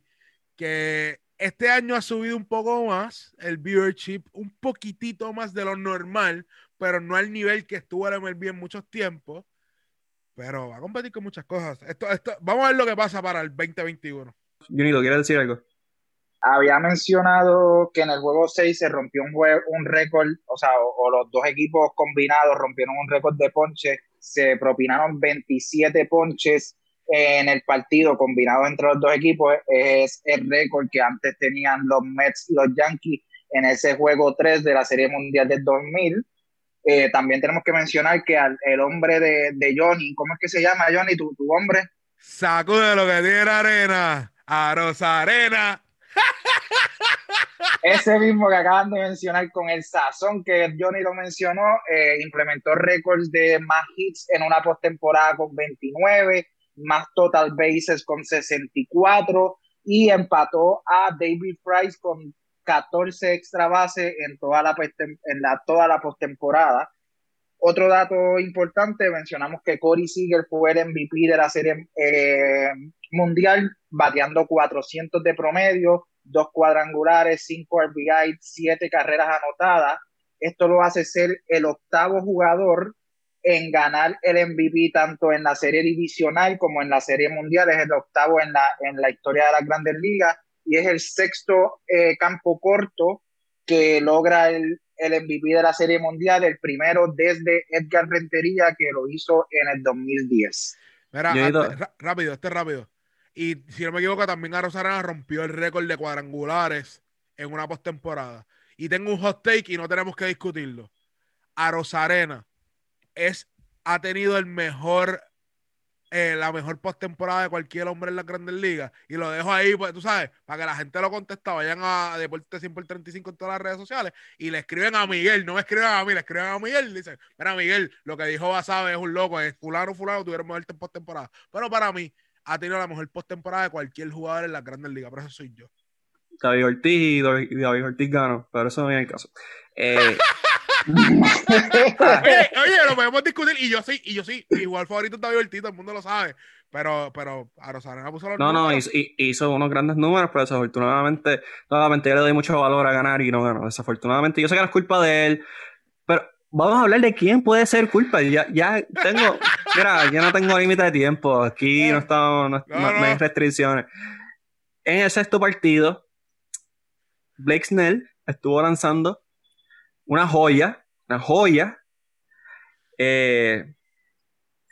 que este año ha subido un poco más el viewership, un poquitito más de lo normal, pero no al nivel que estuvo el MLB en muchos tiempos. Pero va a competir con muchas cosas. Esto, esto, vamos a ver lo que pasa para el 2021. Junito, ¿quieres decir algo? Había mencionado que en el juego 6 se rompió un, un récord, o sea, o, los dos equipos combinados rompieron un récord de ponches. Se propinaron 27 ponches en el partido combinado entre los dos equipos. Es el récord que antes tenían los Mets, los Yankees en ese juego 3 de la Serie Mundial del 2000 eh, también tenemos que mencionar que el hombre de, Johnny, ¿cómo es que se llama Johnny, tu, tu hombre? Sacude lo que tiene arena, a Rosa Arena. [laughs] ese mismo que acaban de mencionar con el sazón que Johnny lo mencionó, eh, implementó récords de más hits en una postemporada con 29, más total bases con 64 y empató a David Price con 14 extra bases en toda la, en la, toda la postemporada. Otro dato importante, mencionamos que Corey Seager fue el MVP de la serie eh, mundial, bateando 400 de promedio, dos cuadrangulares, cinco RBI, siete carreras anotadas. Esto lo hace ser el octavo jugador en ganar el MVP tanto en la serie divisional como en la serie mundial. Es el octavo en la, en la historia de las grandes ligas y es el sexto eh, campo corto que logra el, el MVP de la Serie Mundial, el primero desde Edgar Rentería, que lo hizo en el 2010. Mira, rápido, este rápido. Y si no me equivoco, también a Rosarena rompió el récord de cuadrangulares en una postemporada. Y tengo un hot take y no tenemos que discutirlo. A Rosarena es, ha tenido el mejor eh, la mejor postemporada de cualquier hombre en las grandes ligas. Y lo dejo ahí, pues tú sabes, para que la gente lo conteste, vayan a Deporte 100 por 35 en todas las redes sociales y le escriben a Miguel, no me escriben a mí, le escriben a Miguel. Dicen, mira, Miguel, lo que dijo Basabe es un loco, es fulano, fulano, tuvieron mejor postemporada. Pero para mí, ha tenido la mejor postemporada de cualquier jugador en las grandes ligas, pero eso soy yo. David Ortiz y David Ortiz ganó, pero eso no viene el caso. Eh, [laughs] oye, [laughs] oye, lo podemos discutir. Y yo sí, y yo sí, igual favorito está divertido, el mundo lo sabe. Pero, pero a Rosarena puso los No, no, hizo, hizo, unos grandes números, pero desafortunadamente, nuevamente yo le doy mucho valor a ganar y no ganó. Desafortunadamente, yo sé que no es culpa de él, pero vamos a hablar de quién puede ser culpa. Ya, ya tengo, [laughs] mira, ya no tengo límite de tiempo. Aquí no estamos, no, no, hay restricciones. En el sexto partido, Blake Snell estuvo lanzando una joya, una joya. Eh,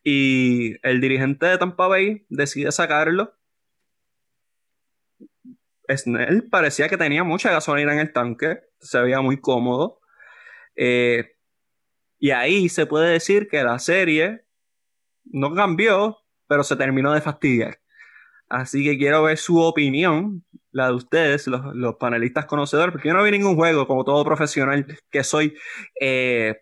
y el dirigente de Tampa Bay decide sacarlo. Snell parecía que tenía mucha gasolina en el tanque, se veía muy cómodo. Eh, y ahí se puede decir que la serie no cambió, pero se terminó de fastidiar. Así que quiero ver su opinión, la de ustedes, los, panelistas conocedores, porque yo no vi ningún juego, como todo profesional que soy. Eh,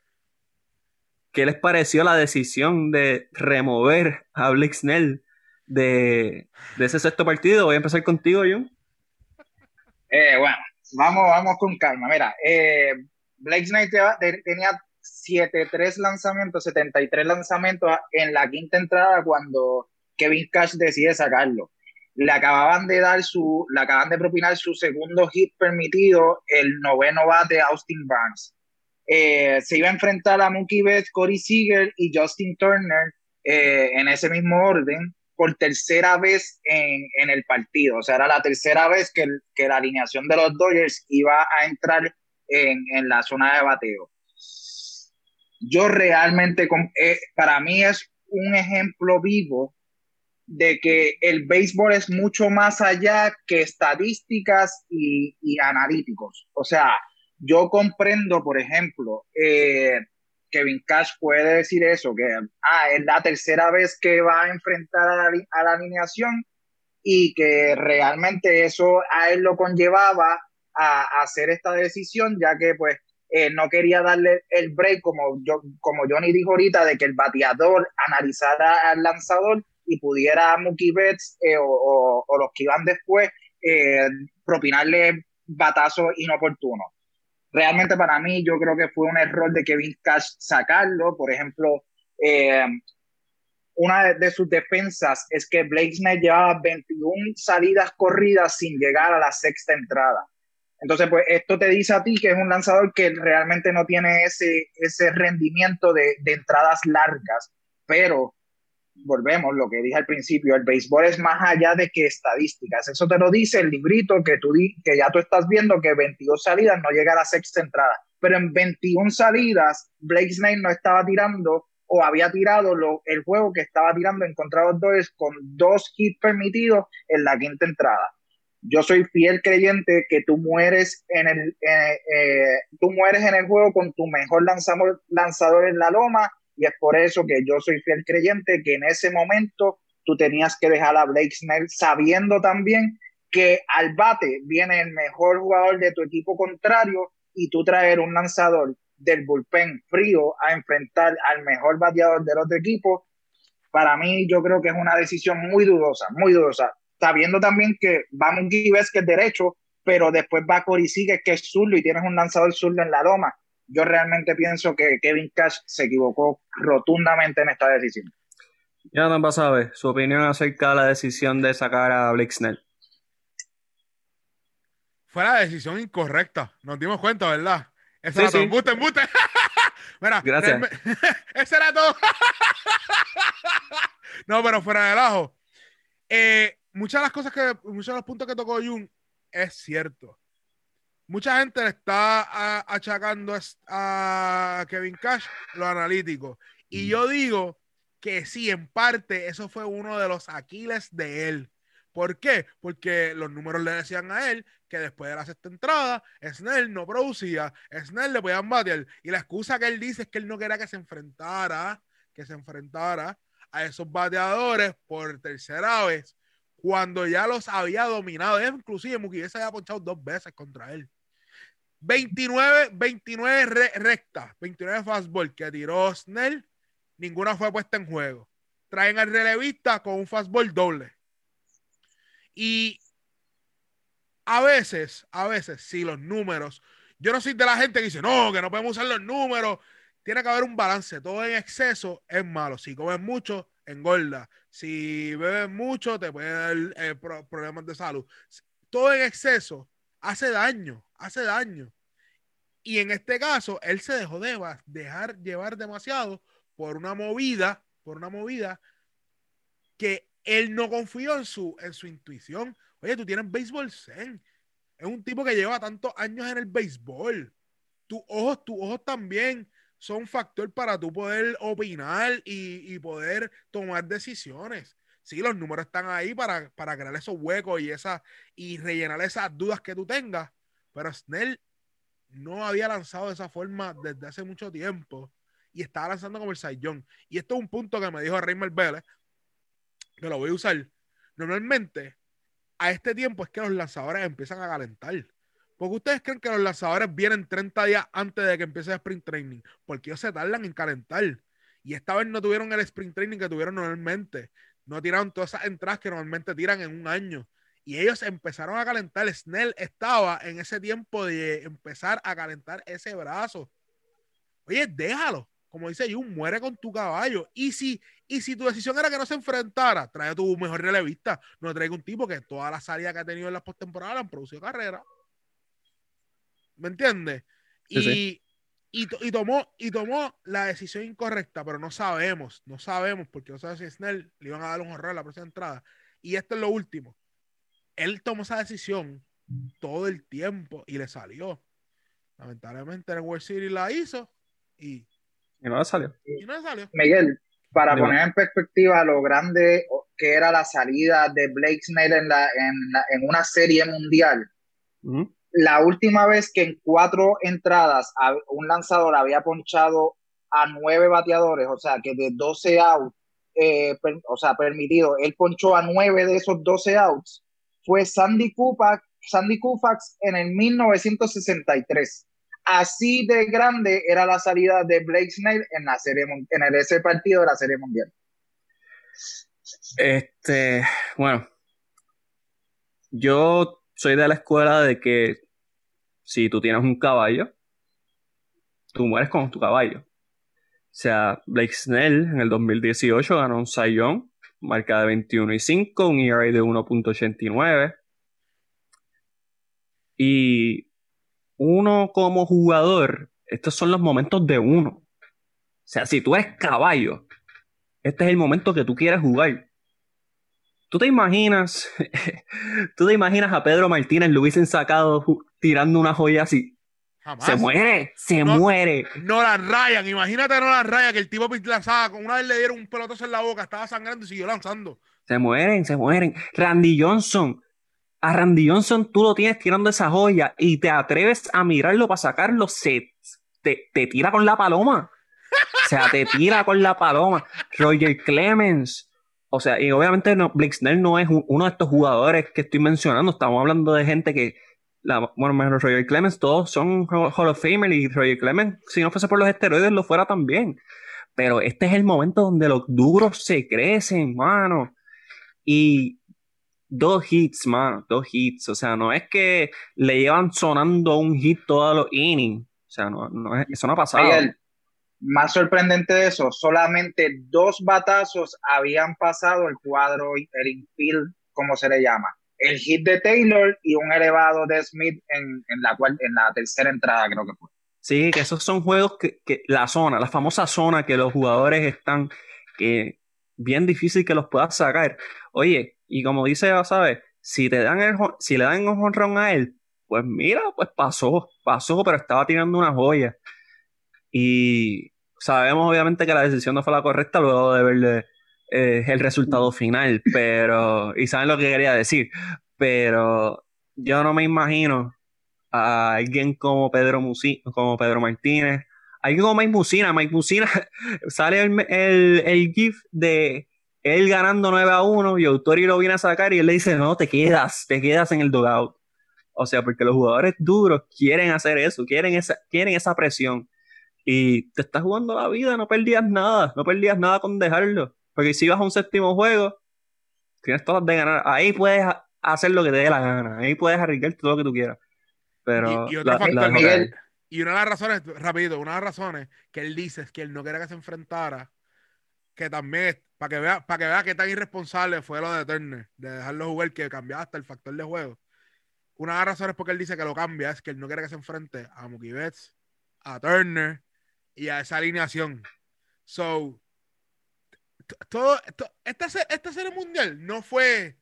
¿Qué les pareció la decisión de remover a Blake Snell de, ese sexto partido? Voy a empezar contigo, John. Eh, bueno, vamos, vamos con calma. Mira, eh, Blake Snell tenía 7-3 lanzamientos, 73 lanzamientos en la quinta entrada cuando Kevin Cash decide sacarlo le acababan de dar su, le acaban de propinar su segundo hit permitido, el noveno bate Austin Barnes. Eh, se iba a enfrentar a Mookie Betts, Corey Seager y Justin Turner eh, en ese mismo orden por tercera vez en, el partido. O sea, era la tercera vez que, la alineación de los Dodgers iba a entrar en, en la zona de bateo. Yo realmente, eh, para mí es un ejemplo vivo de que el béisbol es mucho más allá que estadísticas y, analíticos. O sea, yo comprendo, por ejemplo, eh, Kevin Cash puede decir eso, que ah, es la tercera vez que va a enfrentar a la, alineación y que realmente eso a él lo conllevaba a, hacer esta decisión, ya que pues eh, no quería darle el break, como, yo, como Johnny dijo ahorita, de que el bateador analizara al lanzador y pudiera Mookie Betts eh, o, los que iban después eh, propinarle batazos inoportunos. Realmente para mí yo creo que fue un error de Kevin Cash sacarlo. Por ejemplo, eh, una de, sus defensas es que Blake Snell llevaba 21 salidas corridas sin llegar a la sexta entrada. Entonces, pues esto te dice a ti que es un lanzador que realmente no tiene ese, ese rendimiento de, de entradas largas, pero volvemos, lo que dije al principio, el béisbol es más allá de que estadísticas. Eso te lo dice el librito que, tú que ya tú estás viendo que 22 salidas no llega a la sexta entrada. Pero en 21 salidas, Blake Snake no estaba tirando o había tirado lo, el juego que estaba tirando en contra de los Dodgers con dos hits permitidos en la quinta entrada. Yo soy fiel creyente que tú mueres en el, eh, eh, tú mueres en el juego con tu mejor lanzador, lanzador en la loma y es por eso que yo soy fiel creyente que en ese momento tú tenías que dejar a Blake Snell sabiendo también que al bate viene el mejor jugador de tu equipo contrario y tú traer un lanzador del bullpen frío a enfrentar al mejor bateador del otro equipo, para mí yo creo que es una decisión muy dudosa, muy dudosa. Sabiendo también que va Mookie que es derecho, pero después va Cory Sigue que es zurdo y tienes un lanzador zurdo en la loma. Yo realmente pienso que Kevin Cash se equivocó rotundamente en esta decisión. Ya no sabe su opinión acerca de la decisión de sacar a Blake Snell. Fue la decisión incorrecta, nos dimos cuenta, ¿verdad? Ese era todo. Embuste, embuste. Mira, Gracias. [laughs] ese era todo. no, pero fuera del ajo. Eh, muchas de las cosas que, muchos de los puntos que tocó Jun es cierto. Mucha gente le está achacando a Kevin Cash lo analítico. Y mm. yo digo que sí, en parte, eso fue uno de los Aquiles de él. ¿Por qué? Porque los números le decían a él que después de la sexta entrada, Snell no producía, Snell le podían batear. Y la excusa que él dice es que él no quería que se enfrentara, que se enfrentara a esos bateadores por tercera vez, cuando ya los había dominado. Inclusive Mukiye se había ponchado dos veces contra él. 29, 29 rectas, 29 fastball que tiró Snell, ninguna fue puesta en juego. Traen al relevista con un fastball doble. Y a veces, a veces, si los números, yo no soy de la gente que dice, no, que no podemos usar los números. Tiene que haber un balance. Todo en exceso es malo. Si comes mucho, engorda. Si bebes mucho, te puede dar eh, problemas de salud. Todo en exceso hace daño, hace daño. Y en este caso, él se dejó de dejar llevar demasiado por una movida, por una movida que él no confió en su, en su intuición. Oye, tú tienes béisbol zen. Es un tipo que lleva tantos años en el béisbol. Tus ojos, tus ojos también son un factor para tú poder opinar y, poder tomar decisiones. Sí, los números están ahí para, para crear esos huecos y, esa, y rellenar esas dudas que tú tengas. Pero Snell no había lanzado de esa forma desde hace mucho tiempo y estaba lanzando como el Saiyón. Y esto es un punto que me dijo Raymond Vélez, que lo voy a usar. Normalmente, a este tiempo es que los lanzadores empiezan a calentar. Porque ustedes creen que los lanzadores vienen 30 días antes de que empiece el sprint training, porque ellos se tardan en calentar. Y esta vez no tuvieron el sprint training que tuvieron normalmente. No tiraron todas esas entradas que normalmente tiran en un año. Y ellos empezaron a calentar. Snell estaba en ese tiempo de empezar a calentar ese brazo. Oye, déjalo como dice Jun, muere con tu caballo. Y si, y si tu decisión era que no se enfrentara, trae tu mejor relevista. No traiga un tipo que toda la salida que ha tenido en las postemporadas han producido carrera. ¿Me entiendes? y, Y, tomó, y tomó la decisión incorrecta, pero no sabemos, no sabemos, porque no sabemos si Snell le iban a dar un horror a la próxima entrada. Y esto es lo último. Él tomó esa decisión todo el tiempo y le salió. Lamentablemente el World Series la hizo y y no le salió. Miguel, para poner en perspectiva lo grande que era la salida de Blake Snell en, la, en, una serie mundial, la última vez que en cuatro entradas un lanzador había ponchado a nueve bateadores, o sea, que de 12 outs, eh, o sea, permitido, él ponchó a nueve de esos 12 outs, fue Sandy Koufax, Sandy en el 1963 así de grande era la salida de Blake Snell en la serie en ese partido de la serie mundial. Este, bueno, yo soy de la escuela de que si tú tienes un caballo, tú mueres con tu caballo. O sea, Blake Snell en el 2018 ganó un Sayón, marca de 21 y 5, un ERA de 1.89. Y uno como jugador, estos son los momentos de uno. O sea, si tú eres caballo, este es el momento que tú quieres jugar. ¿Tú te imaginas? [laughs] ¿Tú te imaginas a Pedro Martínez lo hubiesen sacado tirando una joya así? Se muere, se muere. No la rayan, imagínate no la raya que el tipo lanzaba, una vez le dieron un pelotazo en la boca, estaba sangrando y siguió lanzando. Se mueren, se mueren. Randy Johnson, a Randy Johnson tú lo tienes tirando esa joya y te atreves a mirarlo para sacarlo, se te, tira con la paloma. O sea, te tira con la paloma. Roger Clemens, o sea, y obviamente no, Blixner no es uno de estos jugadores que estoy mencionando. Estamos hablando de gente que, la, bueno, menos Roger Clemens, todos son Hall of Famer y Roger Clemens, si no fuese por los esteroides, lo fuera también. Pero este es el momento donde los duros se crecen, mano. Y dos hits, mano, dos hits. O sea, no es que le llevan sonando un hit todos los innings. O sea, no, no es, eso no ha pasado. más sorprendente de eso, solamente dos batazos habían pasado el cuadro, el infield, como se le llama. El hit de Taylor y un elevado de Smith en, la, cual, en la tercera entrada, creo que fue. Sí, que esos son juegos que, que la zona, la famosa zona que los jugadores están, que bien difícil que los puedas sacar. Oye, y como dice, ¿sabes? Si te dan el, si le dan un honrón a él, pues mira, pues pasó, pasó, pero estaba tirando una joya. Y sabemos obviamente que la decisión no fue la correcta luego de verle eh, el resultado final, pero, y saben lo que quería decir, pero yo no me imagino a alguien como Pedro, Musi, como Pedro Martínez, alguien como Mike Musina, Mike Musina, [laughs] sale el, el, el GIF de él ganando 9 a 1 y Autori lo viene a sacar y él le dice, no, te quedas, te quedas en el dugout. O sea, porque los jugadores duros quieren hacer eso, quieren esa, quieren esa presión. Y te estás jugando la vida, no perdías nada, no perdías nada con dejarlo. Porque si vas a un séptimo juego, tienes todas de ganar. Ahí puedes hacer lo que te dé la gana, ahí puedes arriesgarte todo lo que tú quieras. Pero y, factor, Miguel, y una de las razones, rápido, una de las razones que él dice es que él no quiere que se enfrentara, que también para que vea, para que vea qué tan irresponsable fue lo de Turner, de dejarlo jugar, que cambiaba hasta el factor de juego. Una de las razones por que él dice que lo cambia es que él no quiere que se enfrente a Mookie Betts, a Turner y a esa alineación. So, todo, esta, esta serie mundial no fue,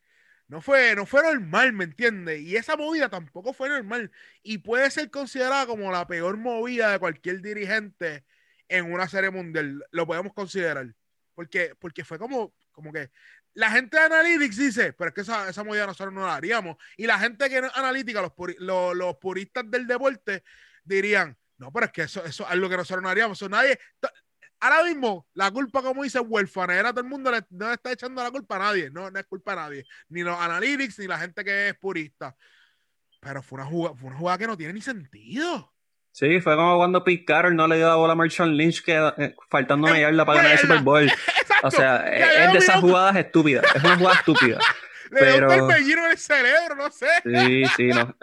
no fue, no fue normal, ¿me entiendes? Y esa movida tampoco fue normal. Y puede ser considerada como la peor movida de cualquier dirigente en una serie mundial. Lo podemos considerar. Porque, porque fue como, como que la gente de Analytics dice, pero es que esa, esa movida nosotros no la haríamos. Y la gente que es analítica, los, los, puristas del deporte, dirían, no, pero es que eso, eso es algo que nosotros no haríamos. Eso nadie, ahora mismo, la culpa, como dice era todo el mundo le, no está echando la culpa a nadie. No, no es culpa a nadie. Ni los analytics, ni la gente que es purista. Pero fue una jugada, fue una jugada que no tiene ni sentido. Sí, fue como cuando Pete Carroll no le dio la bola a Marshall Lynch que eh, faltando una yarda para ganar el Super Bowl. [laughs] o sea, es, de esas jugadas estúpidas. Es una jugada estúpida. [laughs] le pero... dio un en el cerebro, no sé. Sí, sí, no.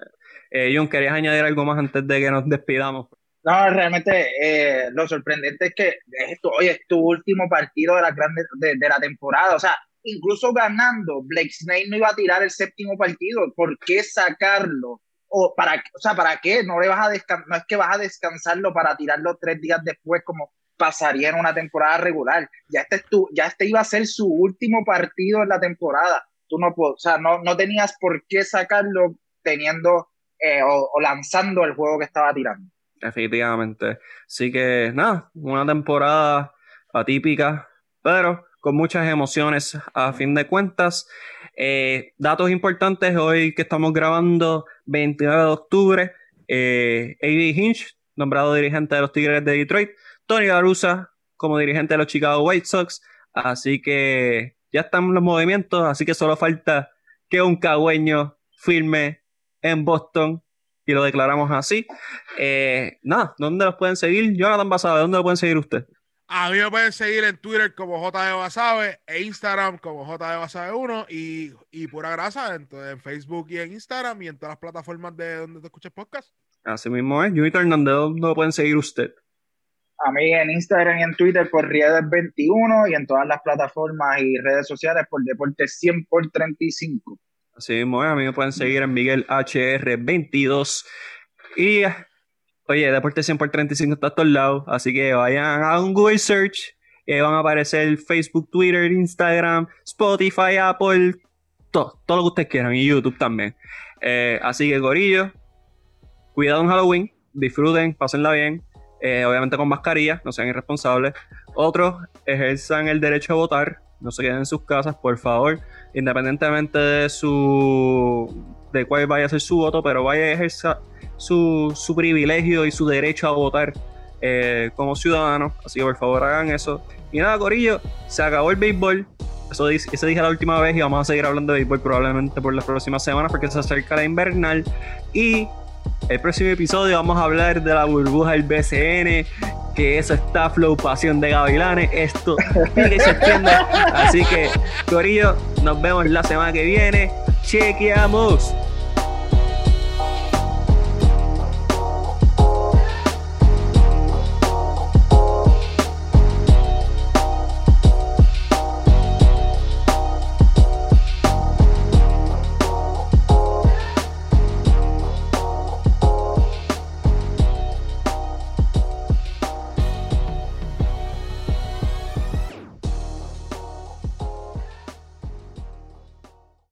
Eh, John, ¿querías añadir algo más antes de que nos despidamos? No, realmente eh, lo sorprendente es que esto, hoy es tu último partido de la, grande, de, de la temporada. O sea, incluso ganando, Blake Snake no iba a tirar el séptimo partido. ¿Por qué sacarlo? o para, o sea, ¿para qué? No le vas a no es que vas a descansarlo para tirarlo tres días después como pasaría en una temporada regular. Ya este, tu, ya este iba a ser su último partido en la temporada. Tú no, o sea, no, no tenías por qué sacarlo teniendo eh, o, lanzando el juego que estaba tirando. Efectivamente. Así que nada, una temporada atípica, pero con muchas emociones a fin de cuentas. Eh, datos importantes hoy que estamos grabando 29 de octubre. Eh, A.D. Hinch, nombrado dirigente de los Tigres de Detroit. Tony Garusa como dirigente de los Chicago White Sox. Así que ya están los movimientos, así que solo falta que un cagüeño firme en Boston y lo declaramos así. Eh, nada, ¿dónde los pueden seguir? Jonathan Basabe, ¿dónde lo pueden seguir usted? A mí me pueden seguir en Twitter como JD Basabe e Instagram como JD Basabe 1 y, y pura grasa en, en, Facebook y en Instagram y en todas las plataformas de donde te escuches podcast. Así mismo es. Junito Hernández, ¿dónde lo pueden seguir usted? A mí en Instagram y en Twitter por Riedes21 y en todas las plataformas y redes sociales por Deportes 100 por 35. Así mismo. A mí me pueden seguir en Miguel HR22 y Oye, Deporte 100 por 35 está a todos lados, así que vayan a un Google Search, y van a aparecer Facebook, Twitter, Instagram, Spotify, Apple, todo, todo lo que ustedes quieran, y YouTube también. Eh, así que, gorillo, cuidado en Halloween, disfruten, pásenla bien, eh, obviamente con mascarilla, no sean irresponsables. Otros, ejerzan el derecho a votar, no se queden en sus casas, por favor, independientemente de su de cuál vaya a ser su voto, pero vaya a ejercer su, privilegio y su derecho a votar eh, como ciudadano. Así que por favor hagan eso. Y nada, Corillo, se acabó el béisbol. Eso, eso dije la última vez y vamos a seguir hablando de béisbol probablemente por las próximas semanas porque se acerca la invernal. Y el próximo episodio vamos a hablar de la burbuja del BCN, que eso está flow pasión de gavilanes. Esto sigue se Así que, Corillo, nos vemos la semana que viene. Chequeamos.